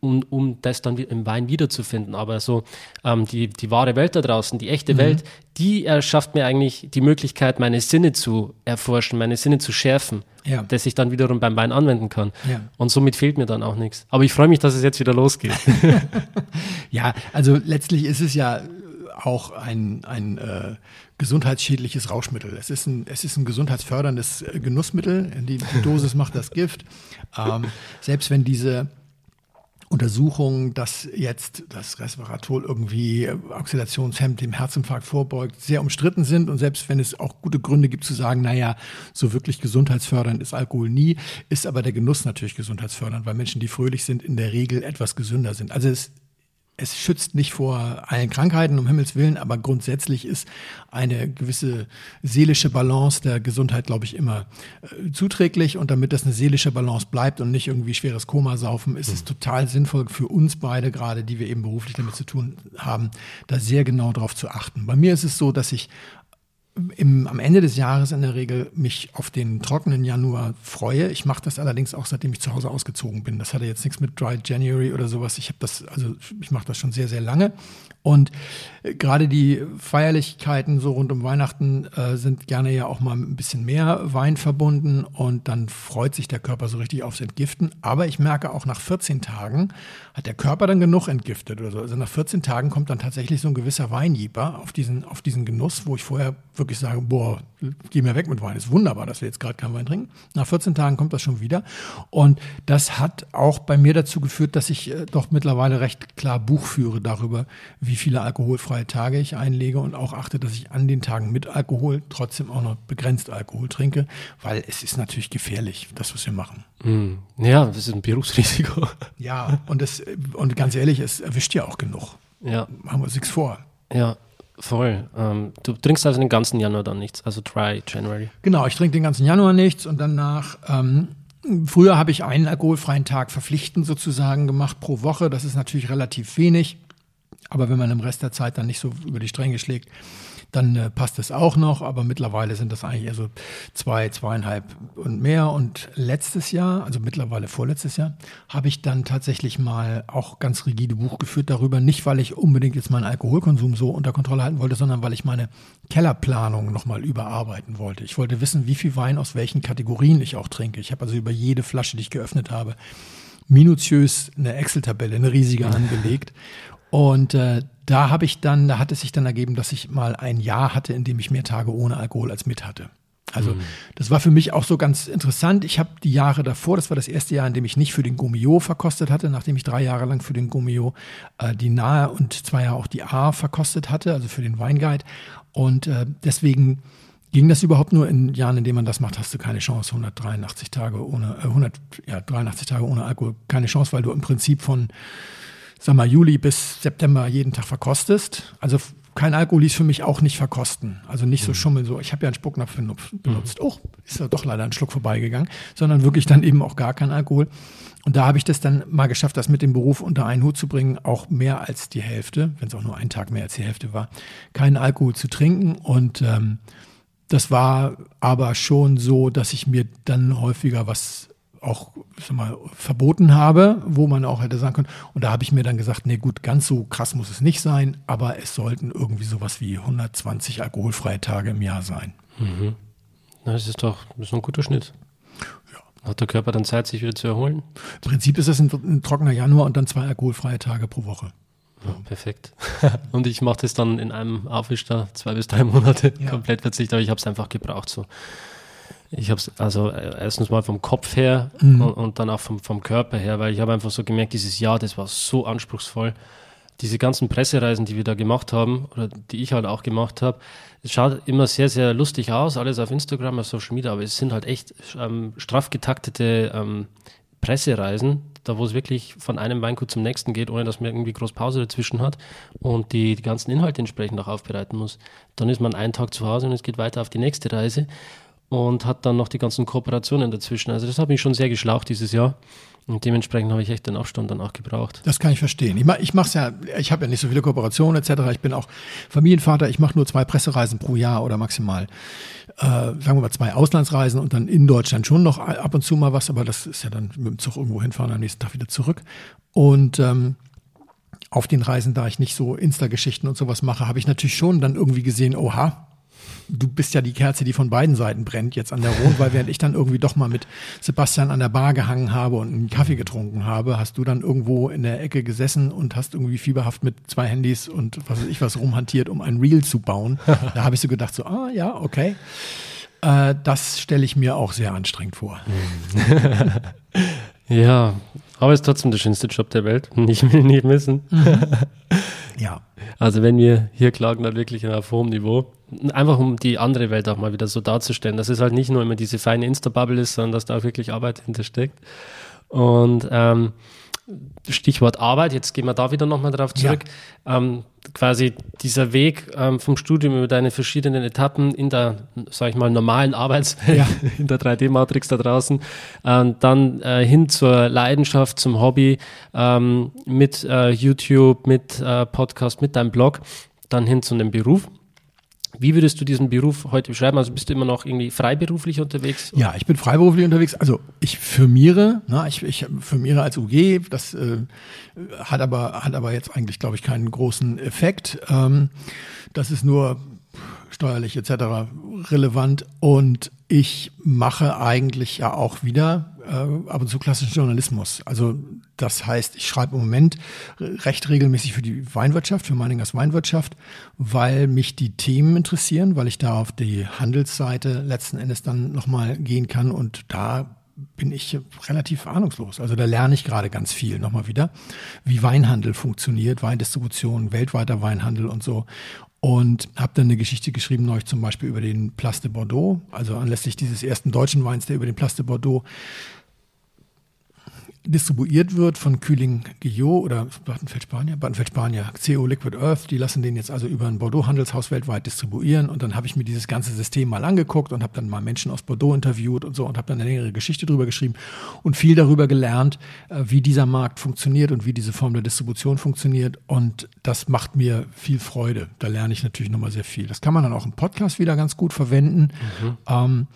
um, um das dann im Wein wiederzufinden. Aber so ähm, die, die wahre Welt da draußen, die echte mhm. Welt, die erschafft mir eigentlich die Möglichkeit, meine Sinne zu erforschen, meine Sinne zu schärfen, ja. dass ich dann wiederum beim Wein anwenden kann. Ja. Und somit fehlt mir dann auch nichts. Aber ich freue mich, dass es jetzt wieder losgeht. ja, also letztlich ist es ja auch ein, ein äh, gesundheitsschädliches Rauschmittel. Es ist ein, es ist ein gesundheitsförderndes äh, Genussmittel. Die, die Dosis macht das Gift. Ähm, selbst wenn diese Untersuchungen, dass jetzt das Resveratrol irgendwie Oxidationshemd dem Herzinfarkt vorbeugt, sehr umstritten sind. Und selbst wenn es auch gute Gründe gibt zu sagen, naja, so wirklich gesundheitsfördernd ist Alkohol nie, ist aber der Genuss natürlich gesundheitsfördernd, weil Menschen, die fröhlich sind, in der Regel etwas gesünder sind. Also es es schützt nicht vor allen Krankheiten, um Himmels Willen, aber grundsätzlich ist eine gewisse seelische Balance der Gesundheit, glaube ich, immer äh, zuträglich. Und damit das eine seelische Balance bleibt und nicht irgendwie schweres Koma saufen, ist mhm. es total sinnvoll für uns beide, gerade die wir eben beruflich damit zu tun haben, da sehr genau drauf zu achten. Bei mir ist es so, dass ich im, am Ende des Jahres in der Regel mich auf den trockenen Januar freue. Ich mache das allerdings auch, seitdem ich zu Hause ausgezogen bin. Das hatte jetzt nichts mit Dry January oder sowas. Ich habe das, also ich mache das schon sehr, sehr lange. Und äh, gerade die Feierlichkeiten so rund um Weihnachten äh, sind gerne ja auch mal ein bisschen mehr Wein verbunden und dann freut sich der Körper so richtig aufs Entgiften. Aber ich merke auch nach 14 Tagen hat der Körper dann genug entgiftet oder so. Also nach 14 Tagen kommt dann tatsächlich so ein gewisser Weinjieper auf diesen, auf diesen Genuss, wo ich vorher wirklich wirklich sage, boah, geh mir weg mit Wein. Ist wunderbar, dass wir jetzt gerade keinen Wein trinken. Nach 14 Tagen kommt das schon wieder. Und das hat auch bei mir dazu geführt, dass ich äh, doch mittlerweile recht klar Buch führe darüber, wie viele alkoholfreie Tage ich einlege und auch achte, dass ich an den Tagen mit Alkohol trotzdem auch noch begrenzt Alkohol trinke, weil es ist natürlich gefährlich, das, was wir machen. Mm. Ja, das ist ein Berufsrisiko. Ja, und, das, und ganz ehrlich, es erwischt ja auch genug. Ja. Machen wir uns nichts vor. Ja, voll. Ähm, du trinkst also den ganzen Januar dann nichts, also Dry January. Genau, ich trinke den ganzen Januar nichts und danach, ähm, früher habe ich einen alkoholfreien Tag verpflichtend sozusagen gemacht pro Woche. Das ist natürlich relativ wenig, aber wenn man im Rest der Zeit dann nicht so über die Stränge schlägt, dann äh, passt es auch noch, aber mittlerweile sind das eigentlich eher so zwei, zweieinhalb und mehr. Und letztes Jahr, also mittlerweile vorletztes Jahr, habe ich dann tatsächlich mal auch ganz rigide Buch geführt darüber, nicht weil ich unbedingt jetzt meinen Alkoholkonsum so unter Kontrolle halten wollte, sondern weil ich meine Kellerplanung nochmal überarbeiten wollte. Ich wollte wissen, wie viel Wein aus welchen Kategorien ich auch trinke. Ich habe also über jede Flasche, die ich geöffnet habe, minutiös eine Excel-Tabelle, eine riesige angelegt. Und äh, da habe ich dann, da hat es sich dann ergeben, dass ich mal ein Jahr hatte, in dem ich mehr Tage ohne Alkohol als mit hatte. Also mhm. das war für mich auch so ganz interessant. Ich habe die Jahre davor, das war das erste Jahr, in dem ich nicht für den Gomio verkostet hatte, nachdem ich drei Jahre lang für den Gomio äh, die Nahe und zwei Jahre auch die A verkostet hatte, also für den Weinguide. Und äh, deswegen ging das überhaupt nur in Jahren, in denen man das macht, hast du keine Chance. 183 Tage ohne, äh, 183 Tage ohne Alkohol, keine Chance, weil du im Prinzip von sag mal, Juli bis September jeden Tag verkostest. Also kein Alkohol ist für mich auch nicht verkosten. Also nicht so mhm. schummeln, so, ich habe ja einen Spucknapf benutzt. Mhm. Oh, ist ja doch leider ein Schluck vorbeigegangen, sondern wirklich dann eben auch gar kein Alkohol. Und da habe ich das dann mal geschafft, das mit dem Beruf unter einen Hut zu bringen, auch mehr als die Hälfte, wenn es auch nur ein Tag mehr als die Hälfte war, keinen Alkohol zu trinken. Und ähm, das war aber schon so, dass ich mir dann häufiger was auch sag mal, verboten habe, wo man auch hätte sagen können. Und da habe ich mir dann gesagt, nee gut, ganz so krass muss es nicht sein, aber es sollten irgendwie sowas wie 120 alkoholfreie Tage im Jahr sein. Mhm. Na, das ist doch das ist ein guter Schnitt. Ja. Hat der Körper dann Zeit, sich wieder zu erholen? Im Prinzip ist das ein, ein trockener Januar und dann zwei alkoholfreie Tage pro Woche. Ja, perfekt. und ich mache das dann in einem Aufwisch da zwei bis drei Monate ja. komplett verzichtet, aber ich habe es einfach gebraucht so. Ich habe es also äh, erstens mal vom Kopf her mhm. und, und, dann auch vom, vom Körper her, weil ich habe einfach so gemerkt, dieses Jahr, das war so anspruchsvoll. Diese ganzen Pressereisen, die wir da gemacht haben, oder die ich halt auch gemacht habe, es schaut immer sehr, sehr lustig aus, alles auf Instagram, auf Social Media, aber es sind halt echt ähm, straff getaktete ähm, Pressereisen, da wo es wirklich von einem Weingut zum nächsten geht, ohne dass man irgendwie groß Pause dazwischen hat und die, die ganzen Inhalte entsprechend auch aufbereiten muss. Dann ist man einen Tag zu Hause und es geht weiter auf die nächste Reise und hat dann noch die ganzen Kooperationen dazwischen. Also das hat mich schon sehr geschlaucht dieses Jahr. Und dementsprechend habe ich echt den Abstand dann auch gebraucht. Das kann ich verstehen. Ich, mach, ich mache ja, ich habe ja nicht so viele Kooperationen etc. Ich bin auch Familienvater. Ich mache nur zwei Pressereisen pro Jahr oder maximal, äh, sagen wir mal zwei Auslandsreisen und dann in Deutschland schon noch ab und zu mal was. Aber das ist ja dann mit dem Zug irgendwo hinfahren, am nächsten Tag wieder zurück. Und ähm, auf den Reisen, da ich nicht so Insta-Geschichten und sowas mache, habe ich natürlich schon dann irgendwie gesehen, oha, du bist ja die Kerze, die von beiden Seiten brennt jetzt an der Rhone, weil während ich dann irgendwie doch mal mit Sebastian an der Bar gehangen habe und einen Kaffee getrunken habe, hast du dann irgendwo in der Ecke gesessen und hast irgendwie fieberhaft mit zwei Handys und was weiß ich was rumhantiert, um ein Reel zu bauen. da habe ich so gedacht, so, ah ja, okay. Äh, das stelle ich mir auch sehr anstrengend vor. ja, aber ist trotzdem der schönste Job der Welt. Ich will nicht missen. Mhm. Ja. Also wenn wir hier klagen, dann wirklich auf hohem Niveau. Einfach um die andere Welt auch mal wieder so darzustellen, dass es halt nicht nur immer diese feine Insta-Bubble ist, sondern dass da auch wirklich Arbeit hintersteckt. Und ähm, Stichwort Arbeit, jetzt gehen wir da wieder nochmal drauf zurück. Ja. Ähm, quasi dieser Weg ähm, vom Studium über deine verschiedenen Etappen in der, sag ich mal, normalen Arbeitswelt, ja. in der 3D-Matrix da draußen, ähm, dann äh, hin zur Leidenschaft, zum Hobby, ähm, mit äh, YouTube, mit äh, Podcast, mit deinem Blog, dann hin zu einem Beruf. Wie würdest du diesen Beruf heute beschreiben? Also bist du immer noch irgendwie freiberuflich unterwegs? Ja, ich bin freiberuflich unterwegs. Also ich firmiere, na, ich, ich firmiere als UG. Das äh, hat aber hat aber jetzt eigentlich, glaube ich, keinen großen Effekt. Ähm, das ist nur steuerlich etc. relevant. Und ich mache eigentlich ja auch wieder äh, ab und zu klassischen Journalismus. Also das heißt, ich schreibe im Moment recht regelmäßig für die Weinwirtschaft, für Meiningers Weinwirtschaft, weil mich die Themen interessieren, weil ich da auf die Handelsseite letzten Endes dann nochmal gehen kann und da bin ich relativ ahnungslos. Also da lerne ich gerade ganz viel nochmal wieder, wie Weinhandel funktioniert, Weindistribution, weltweiter Weinhandel und so. Und habe dann eine Geschichte geschrieben, neulich zum Beispiel über den Place de Bordeaux, also anlässlich dieses ersten deutschen Weins, der über den Place de Bordeaux distribuiert wird von Kühling Guillot oder Battenfeld Spanier, Battenfeld Spanier, CO Liquid Earth, die lassen den jetzt also über ein Bordeaux Handelshaus weltweit distribuieren und dann habe ich mir dieses ganze System mal angeguckt und habe dann mal Menschen aus Bordeaux interviewt und so und habe dann eine längere Geschichte drüber geschrieben und viel darüber gelernt, äh, wie dieser Markt funktioniert und wie diese Form der Distribution funktioniert und das macht mir viel Freude. Da lerne ich natürlich nochmal sehr viel. Das kann man dann auch im Podcast wieder ganz gut verwenden. Mhm. Ähm,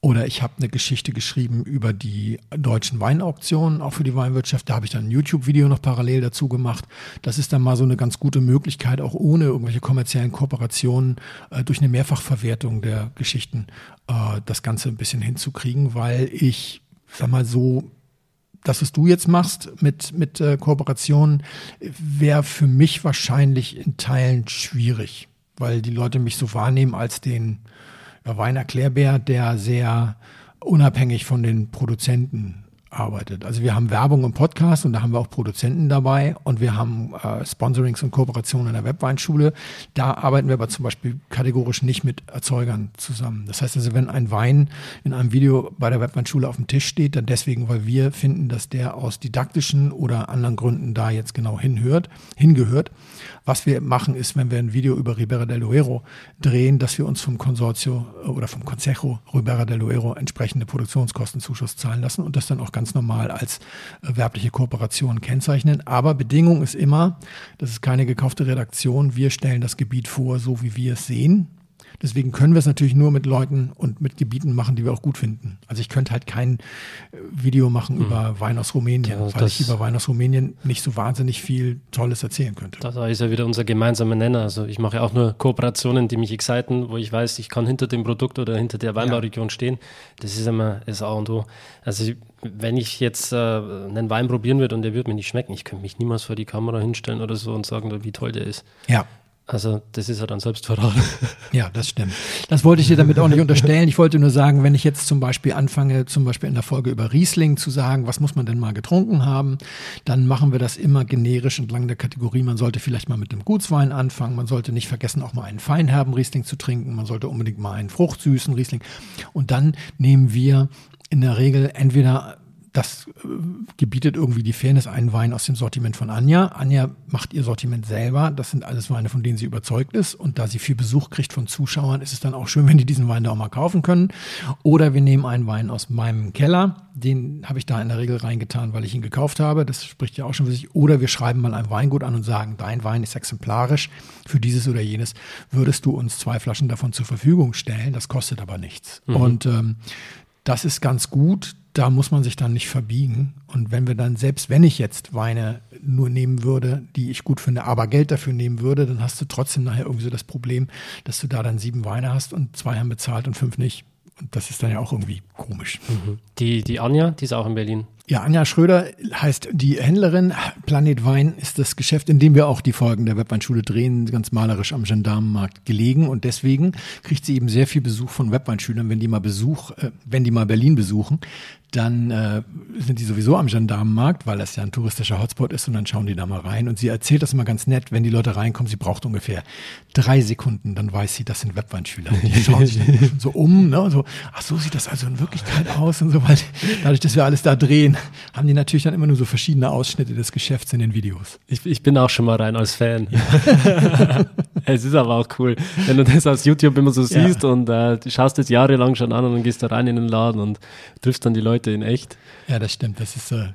oder ich habe eine Geschichte geschrieben über die deutschen Weinauktionen, auch für die Weinwirtschaft. Da habe ich dann ein YouTube-Video noch parallel dazu gemacht. Das ist dann mal so eine ganz gute Möglichkeit, auch ohne irgendwelche kommerziellen Kooperationen äh, durch eine Mehrfachverwertung der Geschichten äh, das Ganze ein bisschen hinzukriegen, weil ich, sag mal so, das, was du jetzt machst mit, mit äh, Kooperationen, wäre für mich wahrscheinlich in Teilen schwierig, weil die Leute mich so wahrnehmen als den Weinerklärbär, der sehr unabhängig von den Produzenten arbeitet. Also wir haben Werbung im Podcast und da haben wir auch Produzenten dabei und wir haben äh, Sponsorings und Kooperationen in der Webweinschule. Da arbeiten wir aber zum Beispiel kategorisch nicht mit Erzeugern zusammen. Das heißt also, wenn ein Wein in einem Video bei der Webweinschule auf dem Tisch steht, dann deswegen, weil wir finden, dass der aus didaktischen oder anderen Gründen da jetzt genau hinhört, hingehört. Was wir machen ist, wenn wir ein Video über Ribera del Duero drehen, dass wir uns vom Consortio oder vom Consejo Ribera del Duero entsprechende Produktionskostenzuschuss zahlen lassen und das dann auch ganz normal als äh, werbliche Kooperation kennzeichnen. Aber Bedingung ist immer, das ist keine gekaufte Redaktion. Wir stellen das Gebiet vor, so wie wir es sehen. Deswegen können wir es natürlich nur mit Leuten und mit Gebieten machen, die wir auch gut finden. Also ich könnte halt kein äh, Video machen mhm. über Wein aus Rumänien, ja, weil ich über Wein aus Rumänien nicht so wahnsinnig viel Tolles erzählen könnte. Da ist ja wieder unser gemeinsamer Nenner. Also ich mache ja auch nur Kooperationen, die mich exciten, wo ich weiß, ich kann hinter dem Produkt oder hinter der Weinbauregion ja. stehen. Das ist immer das A und O. Also wenn ich jetzt äh, einen Wein probieren würde und der würde mir nicht schmecken, ich könnte mich niemals vor die Kamera hinstellen oder so und sagen, wie toll der ist. Ja. Also das ist ja dann Selbstverrat. Ja, das stimmt. Das wollte ich dir damit auch nicht unterstellen. Ich wollte nur sagen, wenn ich jetzt zum Beispiel anfange, zum Beispiel in der Folge über Riesling zu sagen, was muss man denn mal getrunken haben, dann machen wir das immer generisch entlang der Kategorie. Man sollte vielleicht mal mit einem Gutswein anfangen. Man sollte nicht vergessen, auch mal einen feinherben Riesling zu trinken. Man sollte unbedingt mal einen fruchtsüßen Riesling. Und dann nehmen wir in der Regel entweder das äh, gebietet irgendwie die Fairness einen Wein aus dem Sortiment von Anja. Anja macht ihr Sortiment selber. Das sind alles Weine, von denen sie überzeugt ist. Und da sie viel Besuch kriegt von Zuschauern, ist es dann auch schön, wenn die diesen Wein da auch mal kaufen können. Oder wir nehmen einen Wein aus meinem Keller. Den habe ich da in der Regel reingetan, weil ich ihn gekauft habe. Das spricht ja auch schon für sich. Oder wir schreiben mal ein Weingut an und sagen, dein Wein ist exemplarisch für dieses oder jenes. Würdest du uns zwei Flaschen davon zur Verfügung stellen? Das kostet aber nichts. Mhm. Und ähm, das ist ganz gut da muss man sich dann nicht verbiegen. Und wenn wir dann, selbst wenn ich jetzt Weine nur nehmen würde, die ich gut finde, aber Geld dafür nehmen würde, dann hast du trotzdem nachher irgendwie so das Problem, dass du da dann sieben Weine hast und zwei haben bezahlt und fünf nicht. Und das ist dann ja auch irgendwie komisch. Mhm. Die, die Anja, die ist auch in Berlin. Ja, Anja Schröder heißt die Händlerin. Planet Wein ist das Geschäft, in dem wir auch die Folgen der Webweinschule drehen, ganz malerisch am Gendarmenmarkt gelegen. Und deswegen kriegt sie eben sehr viel Besuch von Webweinschülern, wenn die mal Besuch, äh, wenn die mal Berlin besuchen, dann äh, sind die sowieso am Gendarmenmarkt, weil das ja ein touristischer Hotspot ist und dann schauen die da mal rein. Und sie erzählt das immer ganz nett, wenn die Leute reinkommen, sie braucht ungefähr drei Sekunden, dann weiß sie, das sind Webweinschüler. Die schauen sich so um, ne, und so, ach so sieht das also in Wirklichkeit aus und so, weil dadurch, dass wir alles da drehen, haben die natürlich dann immer nur so verschiedene Ausschnitte des Geschäfts in den Videos. Ich, ich bin auch schon mal rein als Fan. es ist aber auch cool, wenn du das auf YouTube immer so siehst ja. und äh, schaust das jahrelang schon an und dann gehst du rein in den Laden und triffst dann die Leute Leute in echt. Ja, das stimmt. Das ist, äh,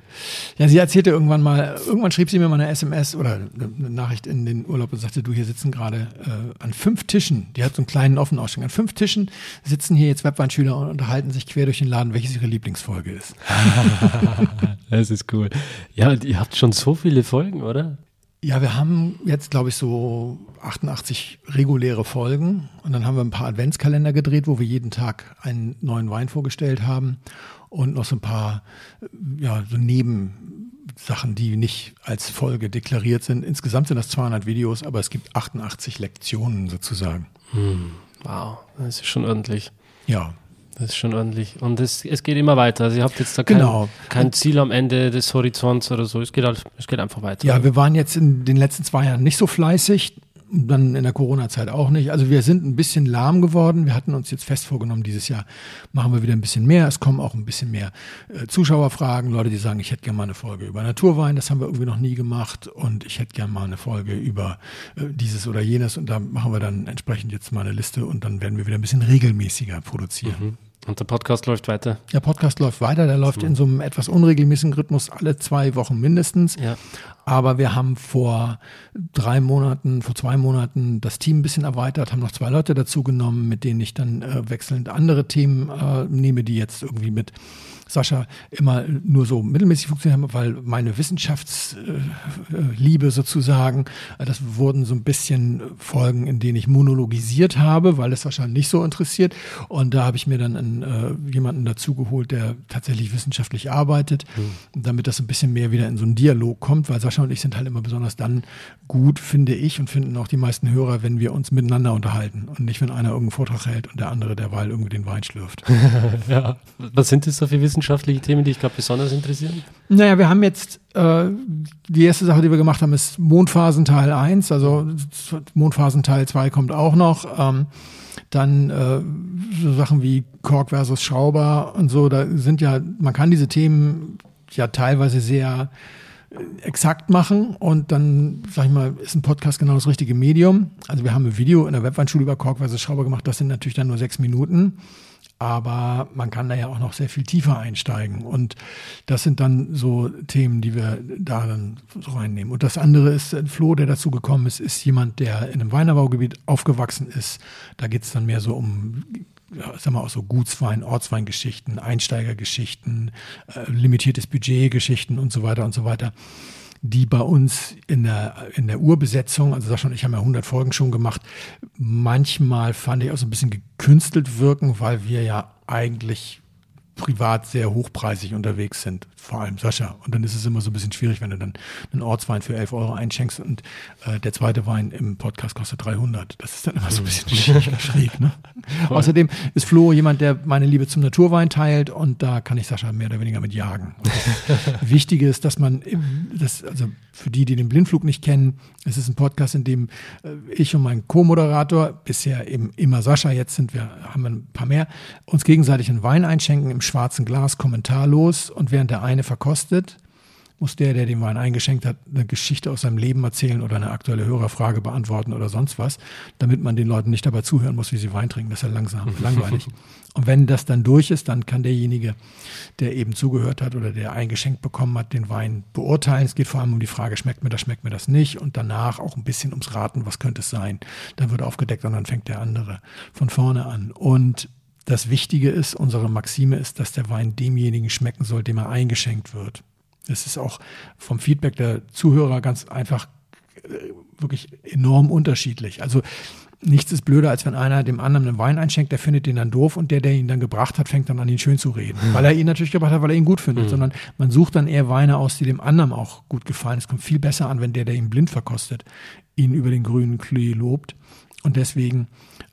ja, sie erzählte irgendwann mal, irgendwann schrieb sie mir mal eine SMS oder eine Nachricht in den Urlaub und sagte, du, hier sitzen gerade äh, an fünf Tischen, die hat so einen kleinen offenen Ausschnitt, an fünf Tischen sitzen hier jetzt Webweinschüler und unterhalten sich quer durch den Laden, welches ihre Lieblingsfolge ist. das ist cool. Ja, ihr habt schon so viele Folgen, oder? Ja, wir haben jetzt, glaube ich, so 88 reguläre Folgen und dann haben wir ein paar Adventskalender gedreht, wo wir jeden Tag einen neuen Wein vorgestellt haben und noch so ein paar, ja, so Nebensachen, die nicht als Folge deklariert sind. Insgesamt sind das 200 Videos, aber es gibt 88 Lektionen sozusagen. Hm, wow, das ist schon ordentlich. Ja. Das ist schon ordentlich. Und es, es geht immer weiter. Also ihr habt jetzt da kein, Genau. kein Ziel am Ende des Horizonts oder so. Es geht, halt, es geht einfach weiter. Ja, wir waren jetzt in den letzten zwei Jahren nicht so fleißig, dann in der Corona-Zeit auch nicht. Also wir sind ein bisschen lahm geworden. Wir hatten uns jetzt fest vorgenommen, dieses Jahr machen wir wieder ein bisschen mehr. Es kommen auch ein bisschen mehr äh, Zuschauerfragen, Leute, die sagen, ich hätte gerne mal eine Folge über Naturwein, das haben wir irgendwie noch nie gemacht und ich hätte gerne mal eine Folge über äh, dieses oder jenes und da machen wir dann entsprechend jetzt mal eine Liste und dann werden wir wieder ein bisschen regelmäßiger produzieren. Mhm. Und der Podcast läuft weiter. Der Podcast läuft weiter, der läuft in so einem etwas unregelmäßigen Rhythmus alle zwei Wochen mindestens. Ja. Aber wir haben vor drei Monaten, vor zwei Monaten das Team ein bisschen erweitert, haben noch zwei Leute dazu genommen, mit denen ich dann äh, wechselnd andere Themen äh, nehme, die jetzt irgendwie mit Sascha immer nur so mittelmäßig funktionieren, weil meine Wissenschaftsliebe sozusagen, äh, das wurden so ein bisschen Folgen, in denen ich monologisiert habe, weil es Sascha nicht so interessiert. Und da habe ich mir dann einen, äh, jemanden dazugeholt, der tatsächlich wissenschaftlich arbeitet, Mhm. damit das ein bisschen mehr wieder in so einen Dialog kommt, weil Sascha und ich sind halt immer besonders dann gut, finde ich, und finden auch die meisten Hörer, wenn wir uns miteinander unterhalten und nicht, wenn einer irgendeinen Vortrag hält und der andere derweil irgendwie den Wein schlürft. ja. Was sind das so für wissenschaftliche Themen, die dich gerade besonders interessieren? Naja, wir haben jetzt, äh, die erste Sache, die wir gemacht haben, ist Mondphasen Teil 1, also Mondphasen Teil 2 kommt auch noch. Ähm, dann äh, so Sachen wie Kork versus Schrauber und so, da sind ja, man kann diese Themen ja teilweise sehr exakt machen und dann, sag ich mal, ist ein Podcast genau das richtige Medium. Also wir haben ein Video in der Webweinschule über Kork Schrauber gemacht, das sind natürlich dann nur sechs Minuten aber man kann da ja auch noch sehr viel tiefer einsteigen. Und das sind dann so Themen, die wir da dann so reinnehmen. Und das andere ist, äh, Flo, der dazu gekommen ist, ist jemand, der in einem Weinanbaugebiet aufgewachsen ist. Da geht es dann mehr so um sagen wir auch so Gutswein, Ortsweingeschichten, Einsteigergeschichten, äh, limitiertes Budgetgeschichten und so weiter und so weiter die bei uns in der, in der Urbesetzung, also Sascha und ich haben ja 100 Folgen schon gemacht, manchmal fand ich auch so ein bisschen gekünstelt wirken, weil wir ja eigentlich privat sehr hochpreisig unterwegs sind, vor allem Sascha. Und dann ist es immer so ein bisschen schwierig, wenn du dann einen Ortswein für 11 Euro einschenkst und äh, der zweite Wein im Podcast kostet 300. Das ist dann immer so ein bisschen schräg. schräg ne? Außerdem ist Flo jemand, der meine Liebe zum Naturwein teilt und da kann ich Sascha mehr oder weniger mit jagen. Wichtige ist, dass man, das, also für die, die den Blindflug nicht kennen, es ist ein Podcast, in dem äh, ich und mein Co-Moderator, bisher eben immer Sascha, jetzt sind wir, haben wir ein paar mehr, uns gegenseitig einen Wein einschenken im schwarzen Glas, kommentarlos und während der eine verkostet, muss der, der den Wein eingeschenkt hat, eine Geschichte aus seinem Leben erzählen oder eine aktuelle Hörerfrage beantworten oder sonst was, damit man den Leuten nicht dabei zuhören muss, wie sie Wein trinken. Das ist ja langsam langweilig. Und wenn das dann durch ist, dann kann derjenige, der eben zugehört hat oder der eingeschenkt bekommen hat, den Wein beurteilen. Es geht vor allem um die Frage, schmeckt mir das, schmeckt mir das nicht? Und danach auch ein bisschen ums Raten, was könnte es sein? Dann wird aufgedeckt und dann fängt der andere von vorne an. Und das Wichtige ist, unsere Maxime ist, dass der Wein demjenigen schmecken soll, dem er eingeschenkt wird. Es ist auch vom Feedback der Zuhörer ganz einfach äh, wirklich enorm unterschiedlich. Also nichts ist blöder, als wenn einer dem anderen einen Wein einschenkt, der findet den dann doof und der, der ihn dann gebracht hat, fängt dann an, ihn schön zu reden. Weil er ihn natürlich gebracht hat, weil er ihn gut findet, Mhm. sondern man sucht dann eher Weine aus, die dem anderen auch gut gefallen. Es kommt viel besser an, wenn der, der ihn blind verkostet, ihn über den grünen Klee lobt. Und deswegen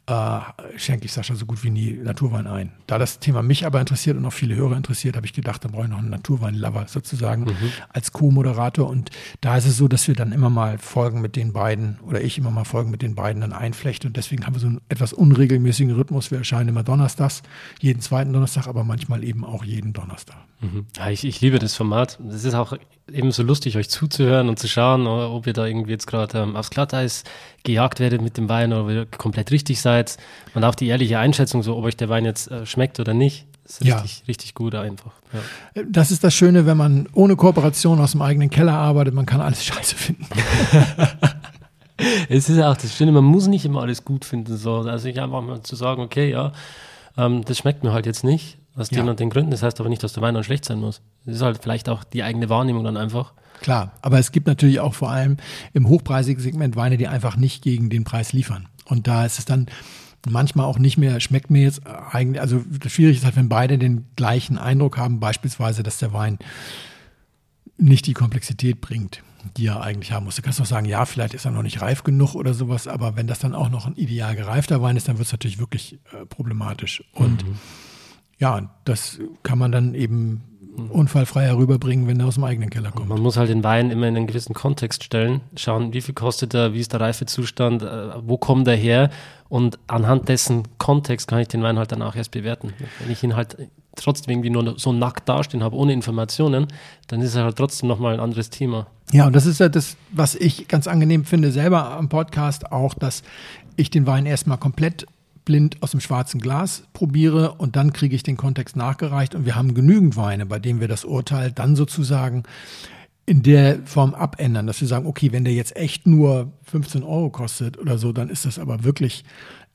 äh, schenke ich Sascha so gut wie nie Naturwein ein. Da das Thema mich aber interessiert und auch viele Hörer interessiert, habe ich gedacht, dann brauche ich noch einen Naturwein-Lover sozusagen als Co-Moderator. Und da ist es so, dass wir dann immer mal Folgen mit den beiden oder ich immer mal Folgen mit den beiden dann einflechte. Und deswegen haben wir so einen etwas unregelmäßigen Rhythmus. Wir erscheinen immer donnerstags, jeden zweiten Donnerstag, aber manchmal eben auch jeden Donnerstag. Mhm. Ja, ich, ich liebe das Format. Es ist auch eben so lustig, euch zuzuhören und zu schauen, ob ihr da irgendwie jetzt gerade ähm, aufs Glatteis gejagt werdet mit dem Wein oder ob ihr komplett richtig seid. Und auch die ehrliche Einschätzung, so ob euch der Wein jetzt äh, schmeckt oder nicht, ist Ja. richtig, richtig gut einfach. Ja. Das ist das Schöne, wenn man ohne Kooperation aus dem eigenen Keller arbeitet. Man kann alles scheiße finden. Es ist auch das Schöne, man muss nicht immer alles gut finden. So. Also ich einfach mal zu sagen, okay, ja, ähm, das schmeckt mir halt jetzt nicht. Aus den Ja. und den Gründen. Das heißt aber nicht, dass der Wein dann schlecht sein muss. Das ist halt vielleicht auch die eigene Wahrnehmung dann einfach. Klar, aber es gibt natürlich auch vor allem im hochpreisigen Segment Weine, die einfach nicht gegen den Preis liefern. Und da ist es dann manchmal auch nicht mehr, schmeckt mir jetzt eigentlich, also das Schwierige ist halt, wenn beide den gleichen Eindruck haben, beispielsweise, dass der Wein nicht die Komplexität bringt, die er eigentlich haben muss. Du kannst doch sagen, ja, vielleicht ist er noch nicht reif genug oder sowas, aber wenn das dann auch noch ein ideal gereifter Wein ist, dann wird es natürlich wirklich äh, problematisch. Und ja, das kann man dann eben unfallfrei herüberbringen, wenn er aus dem eigenen Keller kommt. Man muss halt den Wein immer in einen gewissen Kontext stellen, schauen, wie viel kostet er, wie ist der Reifezustand, äh, wo kommt er her und anhand dessen Kontext kann ich den Wein halt dann auch erst bewerten. Wenn ich ihn halt trotzdem irgendwie nur so nackt dastehen habe, ohne Informationen, dann ist er halt trotzdem nochmal ein anderes Thema. Ja, und das ist ja das, was ich ganz angenehm finde, selber am Podcast auch, dass ich den Wein erstmal komplett blind aus dem schwarzen Glas probiere und dann kriege ich den Kontext nachgereicht und wir haben genügend Weine, bei denen wir das Urteil dann sozusagen in der Form abändern, dass wir sagen, okay, wenn der jetzt echt nur 15 Euro kostet oder so, dann ist das aber wirklich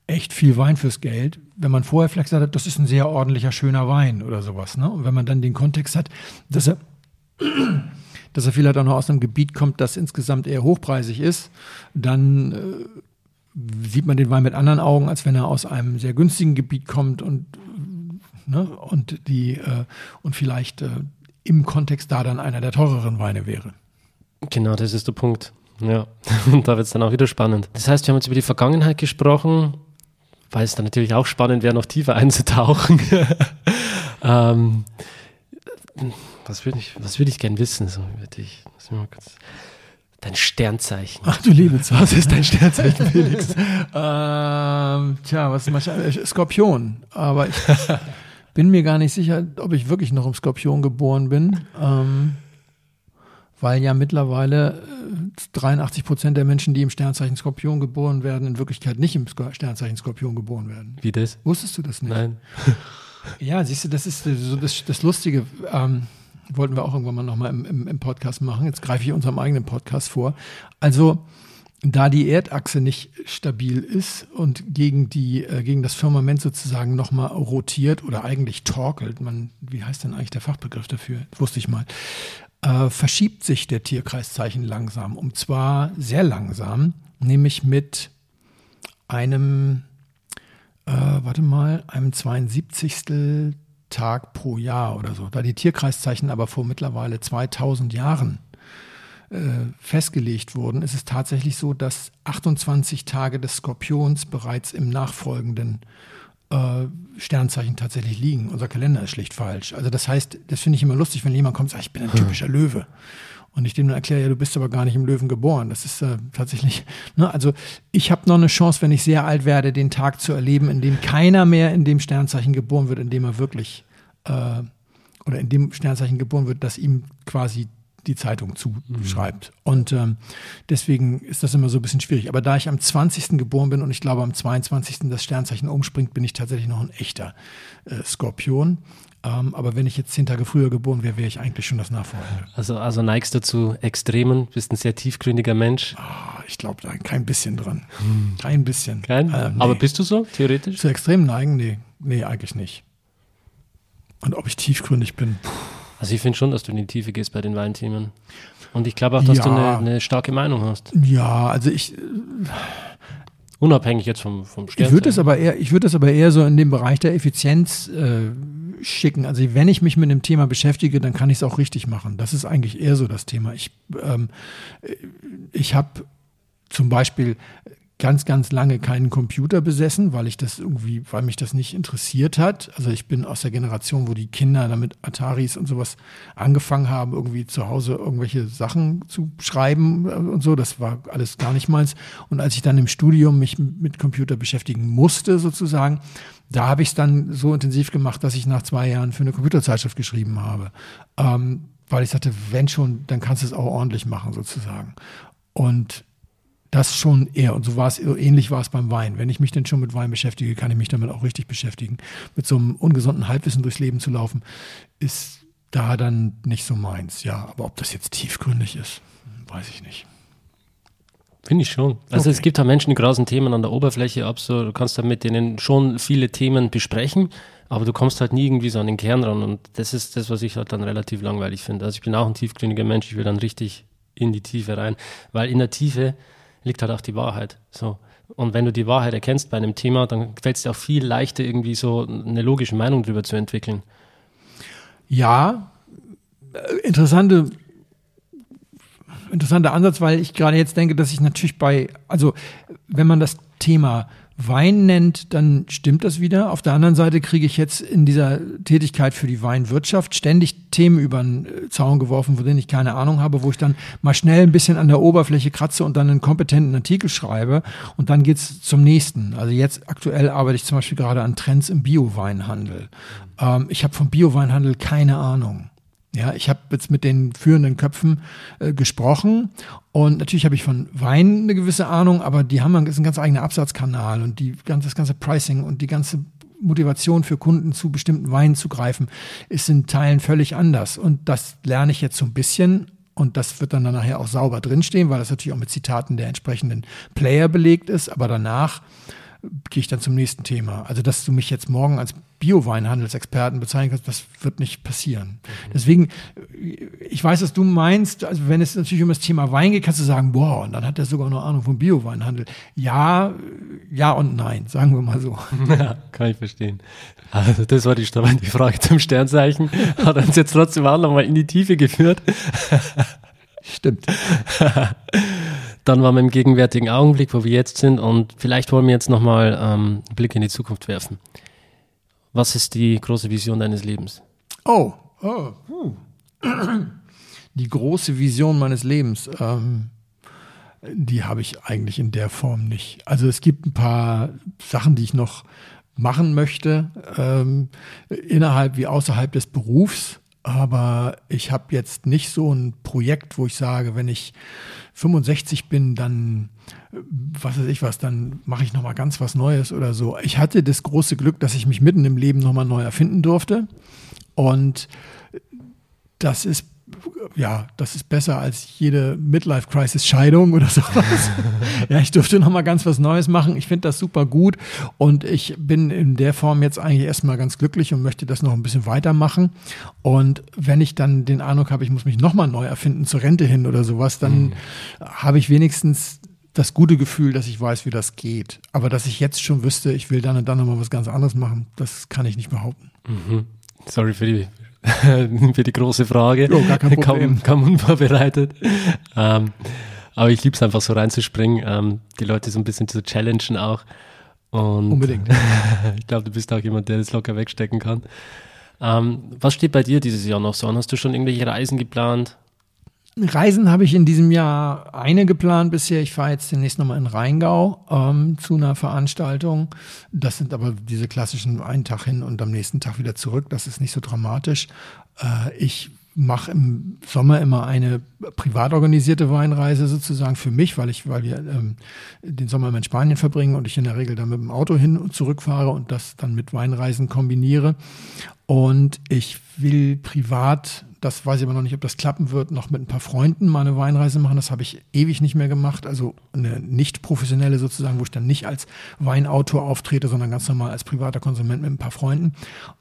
echt viel Wein fürs Geld. Wenn man vorher vielleicht gesagt hat, das ist ein sehr ordentlicher, schöner Wein oder sowas. Ne? Und wenn man dann den Kontext hat, dass er dass er vielleicht auch noch aus einem Gebiet kommt, das insgesamt eher hochpreisig ist, dann äh, sieht man den Wein mit anderen Augen, als wenn er aus einem sehr günstigen Gebiet kommt und, ne, und, die, äh, und vielleicht äh, im Kontext da dann einer der teureren Weine wäre. Genau, das ist der Punkt. Ja, und da wird es dann auch wieder spannend. Das heißt, wir haben jetzt über die Vergangenheit gesprochen, weil es dann natürlich auch spannend wäre, noch tiefer einzutauchen. ähm, was würde ich, was würde ich gern wissen? So, ich, dein Sternzeichen. Ach du liebe Zeit. Was ist dein Sternzeichen, Felix? ähm, tja, was ist mein äh, Skorpion. Aber ich bin mir gar nicht sicher, ob ich wirklich noch im Skorpion geboren bin. Ähm, weil ja mittlerweile äh, 83 Prozent der Menschen, die im Sternzeichen Skorpion geboren werden, in Wirklichkeit nicht im Sternzeichen Skorpion geboren werden. Wie das? Wusstest du das nicht? Nein. Ja, siehst du, das ist äh, so das, das Lustige. Ähm, wollten wir auch irgendwann mal nochmal im, im, im Podcast machen. Jetzt greife ich unserem eigenen Podcast vor. Also, da die Erdachse nicht stabil ist und gegen die, äh, gegen das Firmament sozusagen nochmal rotiert oder eigentlich torkelt, man, wie heißt denn eigentlich der Fachbegriff dafür? Wusste ich mal. Äh, verschiebt sich der Tierkreiszeichen langsam. Und zwar sehr langsam, nämlich mit einem äh, warte mal, einem 72. Tag pro Jahr oder so. Da die Tierkreiszeichen aber vor mittlerweile 2000 Jahren äh, festgelegt wurden, ist es tatsächlich so, dass 28 Tage des Skorpions bereits im nachfolgenden äh, Sternzeichen tatsächlich liegen. Unser Kalender ist schlicht falsch. Also das heißt, das finde ich immer lustig, wenn jemand kommt und sagt, ich bin ein typischer Löwe. Und ich dem dann erkläre, ja, du bist aber gar nicht im Löwen geboren. Das ist äh, tatsächlich, ne, also ich habe noch eine Chance, wenn ich sehr alt werde, den Tag zu erleben, in dem keiner mehr in dem Sternzeichen geboren wird, in dem er wirklich, äh, oder in dem Sternzeichen geboren wird, das ihm quasi die Zeitung zuschreibt. Und ähm, deswegen ist das immer so ein bisschen schwierig. Aber da ich am 20. geboren bin und ich glaube am 22. das Sternzeichen umspringt, bin ich tatsächlich noch ein echter äh, Skorpion. Ähm, aber wenn ich jetzt zehn Tage früher geboren wäre, wäre ich eigentlich schon das Nachfolgende. Also, also neigst du zu Extremen, bist ein sehr tiefgründiger Mensch. Ah, ich glaube da kein bisschen dran. Kein bisschen. Kein? Äh, nee. Aber bist du so, theoretisch? zu extrem neigen? Nee, nee, eigentlich nicht. Und ob ich tiefgründig bin? Puh. Also ich finde schon, dass du in die Tiefe gehst bei den Weinthemen. Und ich glaube auch, dass Ja. du eine, eine starke Meinung hast. Ja, also ich, Unabhängig jetzt vom, vom Ich würde es aber eher, ich es aber eher so in den Bereich der Effizienz äh, schicken. Also wenn ich mich mit einem Thema beschäftige, dann kann ich es auch richtig machen. Das ist eigentlich eher so das Thema. Ich, ähm, ich habe zum Beispiel ganz, ganz lange keinen Computer besessen, weil ich das irgendwie, weil mich das nicht interessiert hat. Also ich bin aus der Generation, wo die Kinder damit Ataris und sowas angefangen haben, irgendwie zu Hause irgendwelche Sachen zu schreiben äh, und so. Das war alles gar nicht meins. Und als ich dann im Studium mich mit Computer beschäftigen musste, sozusagen, da habe ich es dann so intensiv gemacht, dass ich nach zwei Jahren für eine Computerzeitschrift geschrieben habe. Ähm, weil ich sagte, wenn schon, dann kannst du es auch ordentlich machen, sozusagen. Und das schon eher. Und so war es, so ähnlich war es beim Wein. Wenn ich mich denn schon mit Wein beschäftige, kann ich mich damit auch richtig beschäftigen. Mit so einem ungesunden Halbwissen durchs Leben zu laufen, ist da dann nicht so meins. Ja, aber ob das jetzt tiefgründig ist, weiß ich nicht. Finde ich schon. Also Okay. es gibt da Menschen, die grasen Themen an der Oberfläche ab, so du kannst da mit denen schon viele Themen besprechen, aber du kommst halt nie irgendwie so an den Kern ran und das ist das, was ich halt dann relativ langweilig finde. Also ich bin auch ein tiefgründiger Mensch, ich will dann richtig in die Tiefe rein, weil in der Tiefe liegt halt auch die Wahrheit. So. Und wenn du die Wahrheit erkennst bei einem Thema, dann fällt es dir auch viel leichter, irgendwie so eine logische Meinung darüber zu entwickeln. Ja, äh, interessante, interessanter Ansatz, weil ich gerade jetzt denke, dass ich natürlich bei, also wenn man das Thema Wein nennt, dann stimmt das wieder. Auf der anderen Seite kriege ich jetzt in dieser Tätigkeit für die Weinwirtschaft ständig Themen über den äh, Zaun geworfen, von denen ich keine Ahnung habe, wo ich dann mal schnell ein bisschen an der Oberfläche kratze und dann einen kompetenten Artikel schreibe und dann geht's zum nächsten. Also jetzt aktuell arbeite ich zum Beispiel gerade an Trends im Bio-Weinhandel. Ähm, ich habe vom Bio-Weinhandel keine Ahnung. Ja, ich habe jetzt mit den führenden Köpfen äh, gesprochen und natürlich habe ich von Wein eine gewisse Ahnung, aber die haben einen, ist ein ganz eigener Absatzkanal und die ganze, das ganze Pricing und die ganze Motivation für Kunden zu bestimmten Weinen zu greifen, ist in Teilen völlig anders. Und das lerne ich jetzt so ein bisschen und das wird dann, dann nachher auch sauber drinstehen, weil das natürlich auch mit Zitaten der entsprechenden Player belegt ist. Aber danach gehe ich dann zum nächsten Thema. Also, dass du mich jetzt morgen als Bio-Weinhandelsexperten bezeichnen kannst, das wird nicht passieren. Mhm. Deswegen, ich weiß, was du meinst. Also, wenn es natürlich um das Thema Wein geht, kannst du sagen, boah, und dann hat er sogar noch Ahnung vom Bio-Weinhandel. Ja, ja und nein, sagen wir mal so. Ja, kann ich verstehen. Also, das war die, die Frage zum Sternzeichen. Hat uns jetzt trotzdem auch nochmal in die Tiefe geführt. Stimmt. Dann waren wir im gegenwärtigen Augenblick, wo wir jetzt sind und vielleicht wollen wir jetzt nochmal ähm, einen Blick in die Zukunft werfen. Was ist die große Vision deines Lebens? Oh, oh die große Vision meines Lebens, ähm, die habe ich eigentlich in der Form nicht. Also es gibt ein paar Sachen, die ich noch machen möchte, ähm, innerhalb wie außerhalb des Berufs. Aber ich habe jetzt nicht so ein Projekt, wo ich sage, wenn ich 65 bin, dann was weiß ich was, dann mache ich noch mal ganz was Neues oder so. Ich hatte das große Glück, dass ich mich mitten im Leben noch mal neu erfinden durfte und das ist ja, das ist besser als jede Midlife-Crisis-Scheidung oder sowas. ja, ich durfte noch mal ganz was Neues machen. Ich finde das super gut und ich bin in der Form jetzt eigentlich erstmal ganz glücklich und möchte das noch ein bisschen weitermachen. Und wenn ich dann den Eindruck habe, ich muss mich noch mal neu erfinden zur Rente hin oder sowas, dann mhm. habe ich wenigstens das gute Gefühl, dass ich weiß, wie das geht. Aber dass ich jetzt schon wüsste, ich will dann und dann nochmal was ganz anderes machen, das kann ich nicht behaupten. Mhm. Sorry für die für die große Frage. Oh, gar kein Problem. Kam, kam unvorbereitet. ähm, aber ich liebe es einfach so reinzuspringen, ähm, die Leute so ein bisschen zu challengen auch. Und Unbedingt. ich glaube, du bist auch jemand, der das locker wegstecken kann. Ähm, was steht bei dir dieses Jahr noch so an? Hast du schon irgendwelche Reisen geplant? Reisen habe ich in diesem Jahr eine geplant bisher. Ich fahre jetzt demnächst nochmal in Rheingau ähm, zu einer Veranstaltung. Das sind aber diese klassischen einen Tag hin und am nächsten Tag wieder zurück. Das ist nicht so dramatisch. Äh, ich mache im Sommer immer eine privat organisierte Weinreise sozusagen für mich, weil ich, weil wir ähm, den Sommer immer in Spanien verbringen und ich in der Regel dann mit dem Auto hin und zurück fahre und das dann mit Weinreisen kombiniere. Und ich will privat das weiß ich aber noch nicht, ob das klappen wird. Noch mit ein paar Freunden mal eine Weinreise machen. Das habe ich ewig nicht mehr gemacht. Also eine nicht professionelle sozusagen, wo ich dann nicht als Weinautor auftrete, sondern ganz normal als privater Konsument mit ein paar Freunden.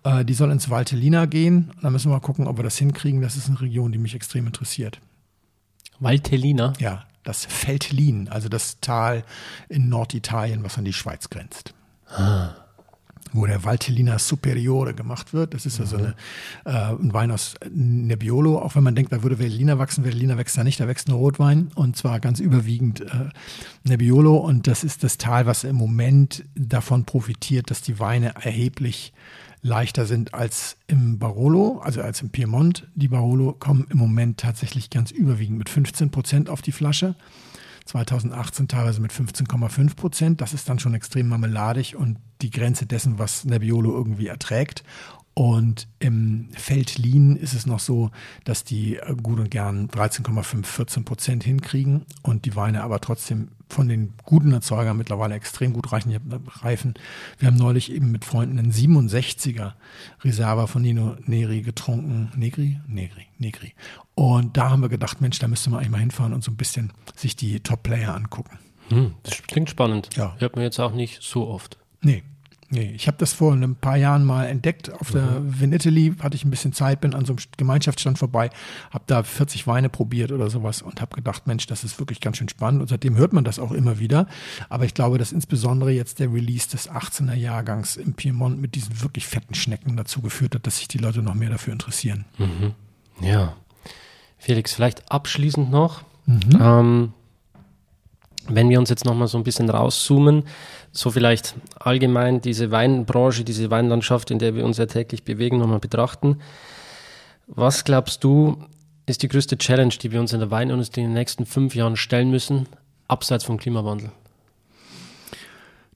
Äh, die soll ins Valtellina gehen. Da müssen wir mal gucken, ob wir das hinkriegen. Das ist eine Region, die mich extrem interessiert. Valtellina? Ja, das Veltlin, also das Tal in Norditalien, was an die Schweiz grenzt. Ah wo der Valtellina Superiore gemacht wird. Das ist also eine, äh, ein Wein aus Nebbiolo. Auch wenn man denkt, da würde Veltliner wachsen, Veltliner wächst da nicht, da wächst ein Rotwein und zwar ganz überwiegend äh, Nebbiolo. Und das ist das Tal, was im Moment davon profitiert, dass die Weine erheblich leichter sind als im Barolo, also als im Piemont. Die Barolo kommen im Moment tatsächlich ganz überwiegend mit 15 Prozent auf die Flasche. 2018 teilweise mit 15,5 Prozent. Das ist dann schon extrem marmeladig und die Grenze dessen, was Nebbiolo irgendwie erträgt. Und im Feldlin ist es noch so, dass die äh, gut und gern 13,5, 14 Prozent hinkriegen und die Weine aber trotzdem von den guten Erzeugern mittlerweile extrem gut reichen, reifen. Wir haben neulich eben mit Freunden einen 67er Reserva von Nino Negri getrunken. Negri? Negri, Negri. Und da haben wir gedacht, Mensch, da müsste man eigentlich mal hinfahren und so ein bisschen sich die Top-Player angucken. Hm, das klingt spannend. Ja. Hört man jetzt auch nicht so oft. Nee, Nee, ich habe das vor ein paar Jahren mal entdeckt. Auf mhm. der Vinitaly hatte ich ein bisschen Zeit, bin an so einem Gemeinschaftsstand vorbei, habe da 40 Weine probiert oder sowas und habe gedacht, Mensch, das ist wirklich ganz schön spannend. Und seitdem hört man das auch immer wieder. Aber ich glaube, dass insbesondere jetzt der Release des 18er Jahrgangs im Piemont mit diesen wirklich fetten Schnecken dazu geführt hat, dass sich die Leute noch mehr dafür interessieren. Mhm. Ja. Felix, vielleicht abschließend noch. Mhm. Ähm, wenn wir uns jetzt nochmal so ein bisschen rauszoomen, so vielleicht allgemein diese Weinbranche, diese Weinlandschaft, in der wir uns ja täglich bewegen, nochmal betrachten. Was glaubst du, ist die größte Challenge, die wir uns in der Weinindustrie in den nächsten fünf Jahren stellen müssen, abseits vom Klimawandel?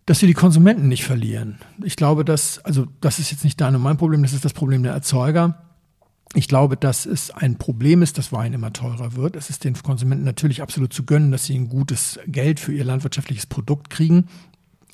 Dass wir die Konsumenten nicht verlieren. Ich glaube, dass, also das ist jetzt nicht dein und mein Problem, das ist das Problem der Erzeuger. Ich glaube, dass es ein Problem ist, dass Wein immer teurer wird. Es ist den Konsumenten natürlich absolut zu gönnen, dass sie ein gutes Geld für ihr landwirtschaftliches Produkt kriegen.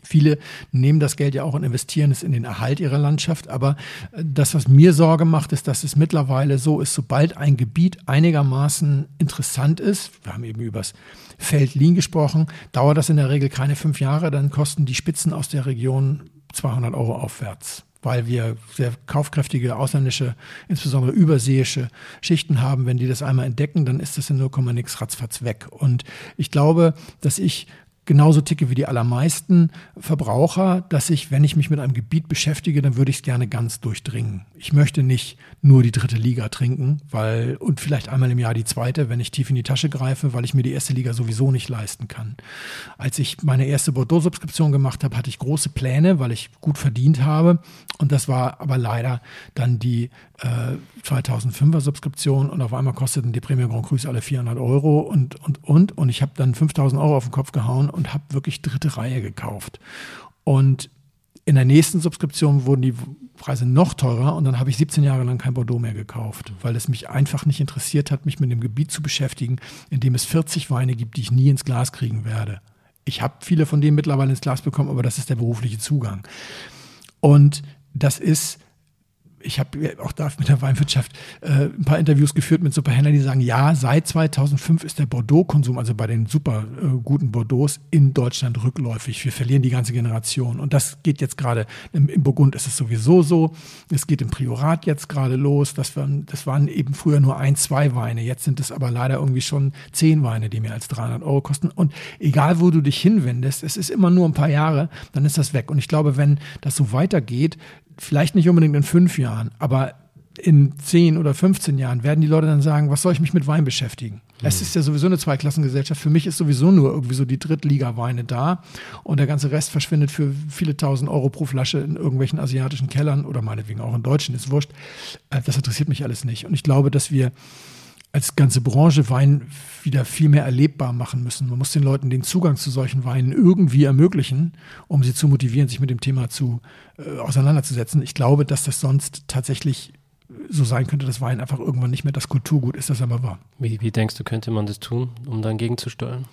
Viele nehmen das Geld ja auch und investieren es in den Erhalt ihrer Landschaft. Aber äh, das, was mir Sorge macht, ist, dass es mittlerweile so ist, sobald ein Gebiet einigermaßen interessant ist, wir haben eben übers Feldlin gesprochen, dauert das in der Regel keine fünf Jahre, dann kosten die Spitzen aus der Region 200 Euro aufwärts weil wir sehr kaufkräftige ausländische, insbesondere überseeische Schichten haben. Wenn die das einmal entdecken, dann ist das in 0, nix ratzfatz weg. Und ich glaube, dass ich genauso ticke wie die allermeisten Verbraucher, dass ich, wenn ich mich mit einem Gebiet beschäftige, dann würde ich es gerne ganz durchdringen. Ich möchte nicht nur die dritte Liga trinken, weil, und vielleicht einmal im Jahr die zweite, wenn ich tief in die Tasche greife, weil ich mir die erste Liga sowieso nicht leisten kann. Als ich meine erste Bordeaux-Subskription gemacht habe, hatte ich große Pläne, weil ich gut verdient habe. Und das war aber leider dann die 2005er Subskription und auf einmal kosteten die Premium Grand Crus alle 400 Euro und, und, und. Und ich habe dann 5000 Euro auf den Kopf gehauen und habe wirklich dritte Reihe gekauft. Und in der nächsten Subskription wurden die Preise noch teurer und dann habe ich 17 Jahre lang kein Bordeaux mehr gekauft, weil es mich einfach nicht interessiert hat, mich mit dem Gebiet zu beschäftigen, in dem es 40 Weine gibt, die ich nie ins Glas kriegen werde. Ich habe viele von denen mittlerweile ins Glas bekommen, aber das ist der berufliche Zugang. Und das ist ich habe auch da mit der Weinwirtschaft äh, ein paar Interviews geführt mit Superhändlern, die sagen, ja, seit 2005 ist der Bordeaux-Konsum, also bei den super äh, guten Bordeaux in Deutschland rückläufig. Wir verlieren die ganze Generation. Und das geht jetzt gerade, im, im, Burgund ist es sowieso so. Es geht im Priorat jetzt gerade los. Das waren, das waren eben früher nur ein, zwei Weine. Jetzt sind es aber leider irgendwie schon zehn Weine, die mehr als 300 Euro kosten. Und egal, wo du dich hinwendest, es ist immer nur ein paar Jahre, dann ist das weg. Und ich glaube, wenn das so weitergeht, vielleicht nicht unbedingt in fünf Jahren, aber in 10 oder 15 Jahren werden die Leute dann sagen, was soll ich mich mit Wein beschäftigen? Mhm. Es ist ja sowieso eine Zweiklassengesellschaft. Für mich ist sowieso nur irgendwie so die Drittliga-Weine da und der ganze Rest verschwindet für viele tausend Euro pro Flasche in irgendwelchen asiatischen Kellern oder meinetwegen auch in deutschen, ist wurscht. Äh, das interessiert mich alles nicht. Und ich glaube, dass wir als ganze Branche Wein wieder viel mehr erlebbar machen müssen. Man muss den Leuten den Zugang zu solchen Weinen irgendwie ermöglichen, um sie zu motivieren, sich mit dem Thema zu äh, auseinanderzusetzen. Ich glaube, dass das sonst tatsächlich so sein könnte, dass Wein einfach irgendwann nicht mehr das Kulturgut ist, das er mal war. Wie, wie denkst du, könnte man das tun, um dann gegenzusteuern?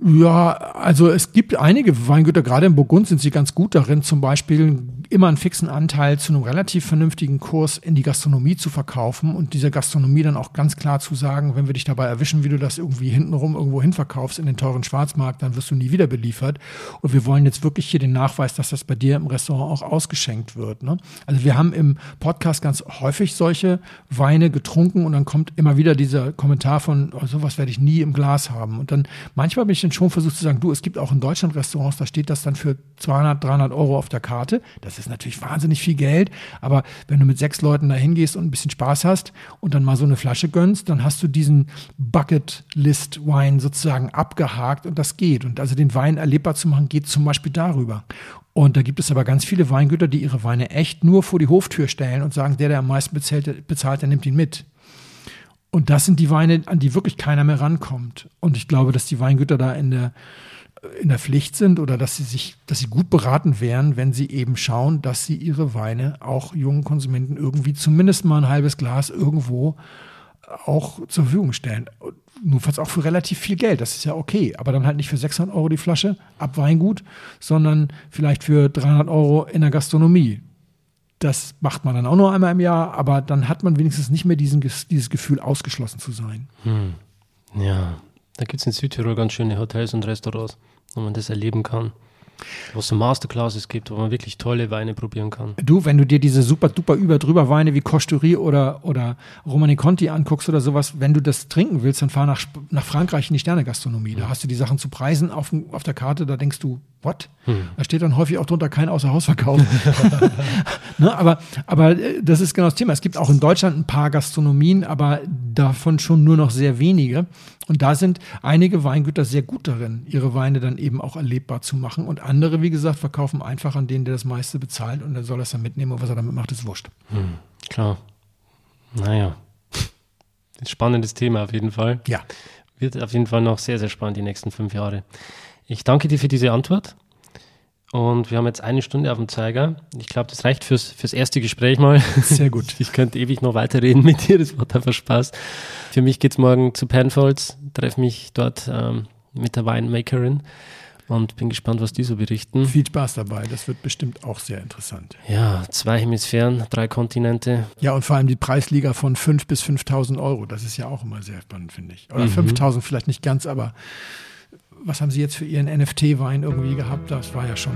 Ja, also es gibt einige Weingüter, gerade in Burgund sind sie ganz gut darin, zum Beispiel immer einen fixen Anteil zu einem relativ vernünftigen Kurs in die Gastronomie zu verkaufen und dieser Gastronomie dann auch ganz klar zu sagen, wenn wir dich dabei erwischen, wie du das irgendwie hintenrum irgendwo hin verkaufst in den teuren Schwarzmarkt, dann wirst du nie wieder beliefert. Und wir wollen jetzt wirklich hier den Nachweis, dass das bei dir im Restaurant auch ausgeschenkt wird. Ne? Also wir haben im Podcast ganz häufig solche Weine getrunken und dann kommt immer wieder dieser Kommentar von, oh, sowas werde ich nie im Glas haben. Und dann manchmal bin ich dann schon versucht zu sagen, du, es gibt auch in Deutschland Restaurants, da steht das dann für 200, 300 Euro auf der Karte. Das ist natürlich wahnsinnig viel Geld, aber wenn du mit sechs Leuten da hingehst und ein bisschen Spaß hast und dann mal so eine Flasche gönnst, dann hast du diesen Bucket List Wein sozusagen abgehakt und das geht. Und also den Wein erlebbar zu machen, geht zum Beispiel darüber. Und da gibt es aber ganz viele Weingüter, die ihre Weine echt nur vor die Hoftür stellen und sagen, der, der am meisten bezahlt, bezahlt der nimmt ihn mit. Und das sind die Weine, an die wirklich keiner mehr rankommt. Und ich glaube, dass die Weingüter da in der in der Pflicht sind oder dass sie sich, dass sie gut beraten wären, wenn sie eben schauen, dass sie ihre Weine auch jungen Konsumenten irgendwie zumindest mal ein halbes Glas irgendwo auch zur Verfügung stellen. Notfalls auch für relativ viel Geld, das ist ja okay, aber dann halt nicht für 600 Euro die Flasche ab Weingut, sondern vielleicht für 300 Euro in der Gastronomie. Das macht man dann auch nur einmal im Jahr, aber dann hat man wenigstens nicht mehr diesen, dieses Gefühl, ausgeschlossen zu sein. Hm. Ja, da gibt es in Südtirol ganz schöne Hotels und Restaurants wo man das erleben kann. Wo es so Masterclasses gibt, wo man wirklich tolle Weine probieren kann. Du, wenn du dir diese super duper über drüber Weine wie Costurie oder, oder Romani Conti anguckst oder sowas, wenn du das trinken willst, dann fahr nach, nach Frankreich in die Sternegastronomie. Da hast du die Sachen zu Preisen auf, auf der Karte, da denkst du, what? Hm. Da steht dann häufig auch drunter kein Außerhausverkauf. ne, aber, aber äh, das ist genau das Thema. Es gibt auch in Deutschland ein paar Gastronomien, aber davon schon nur noch sehr wenige. Und da sind einige Weingüter sehr gut darin, ihre Weine dann eben auch erlebbar zu machen. Und andere, wie gesagt, verkaufen einfach an den, der das meiste bezahlt und der soll das dann mitnehmen und was er damit macht, ist wurscht. Hm, klar. Naja. Ein spannendes Thema auf jeden Fall. Ja. Wird auf jeden Fall noch sehr, sehr spannend die nächsten fünf Jahre. Ich danke dir für diese Antwort. Und wir haben jetzt eine Stunde auf dem Zeiger. Ich glaube, das reicht fürs, fürs erste Gespräch mal. Sehr gut. Ich könnte ewig noch weiterreden mit dir. Das macht einfach Spaß. Für mich geht's morgen zu Penfolds. Treffe mich dort ähm, mit der Winemakerin und bin gespannt, was die so berichten. Viel Spaß dabei. Das wird bestimmt auch sehr interessant. Ja, zwei Hemisphären, drei Kontinente. Ja, und vor allem die Preisliga von 5 bis 5.000 Euro. Das ist ja auch immer sehr spannend, finde ich. Oder mhm. 5.000 vielleicht nicht ganz, aber was haben Sie jetzt für Ihren NFT-Wein irgendwie gehabt? Das war ja schon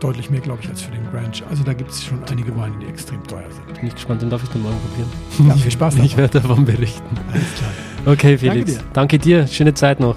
deutlich mehr, glaube ich, als für den Branch. Also da gibt es schon einige Weine, die extrem teuer sind. Bin ich gespannt, den darf ich dann morgen probieren. Ja, viel Spaß dabei. Ich werde davon berichten. Alles klar. Okay, Felix. Danke dir. Danke dir. Schöne Zeit noch.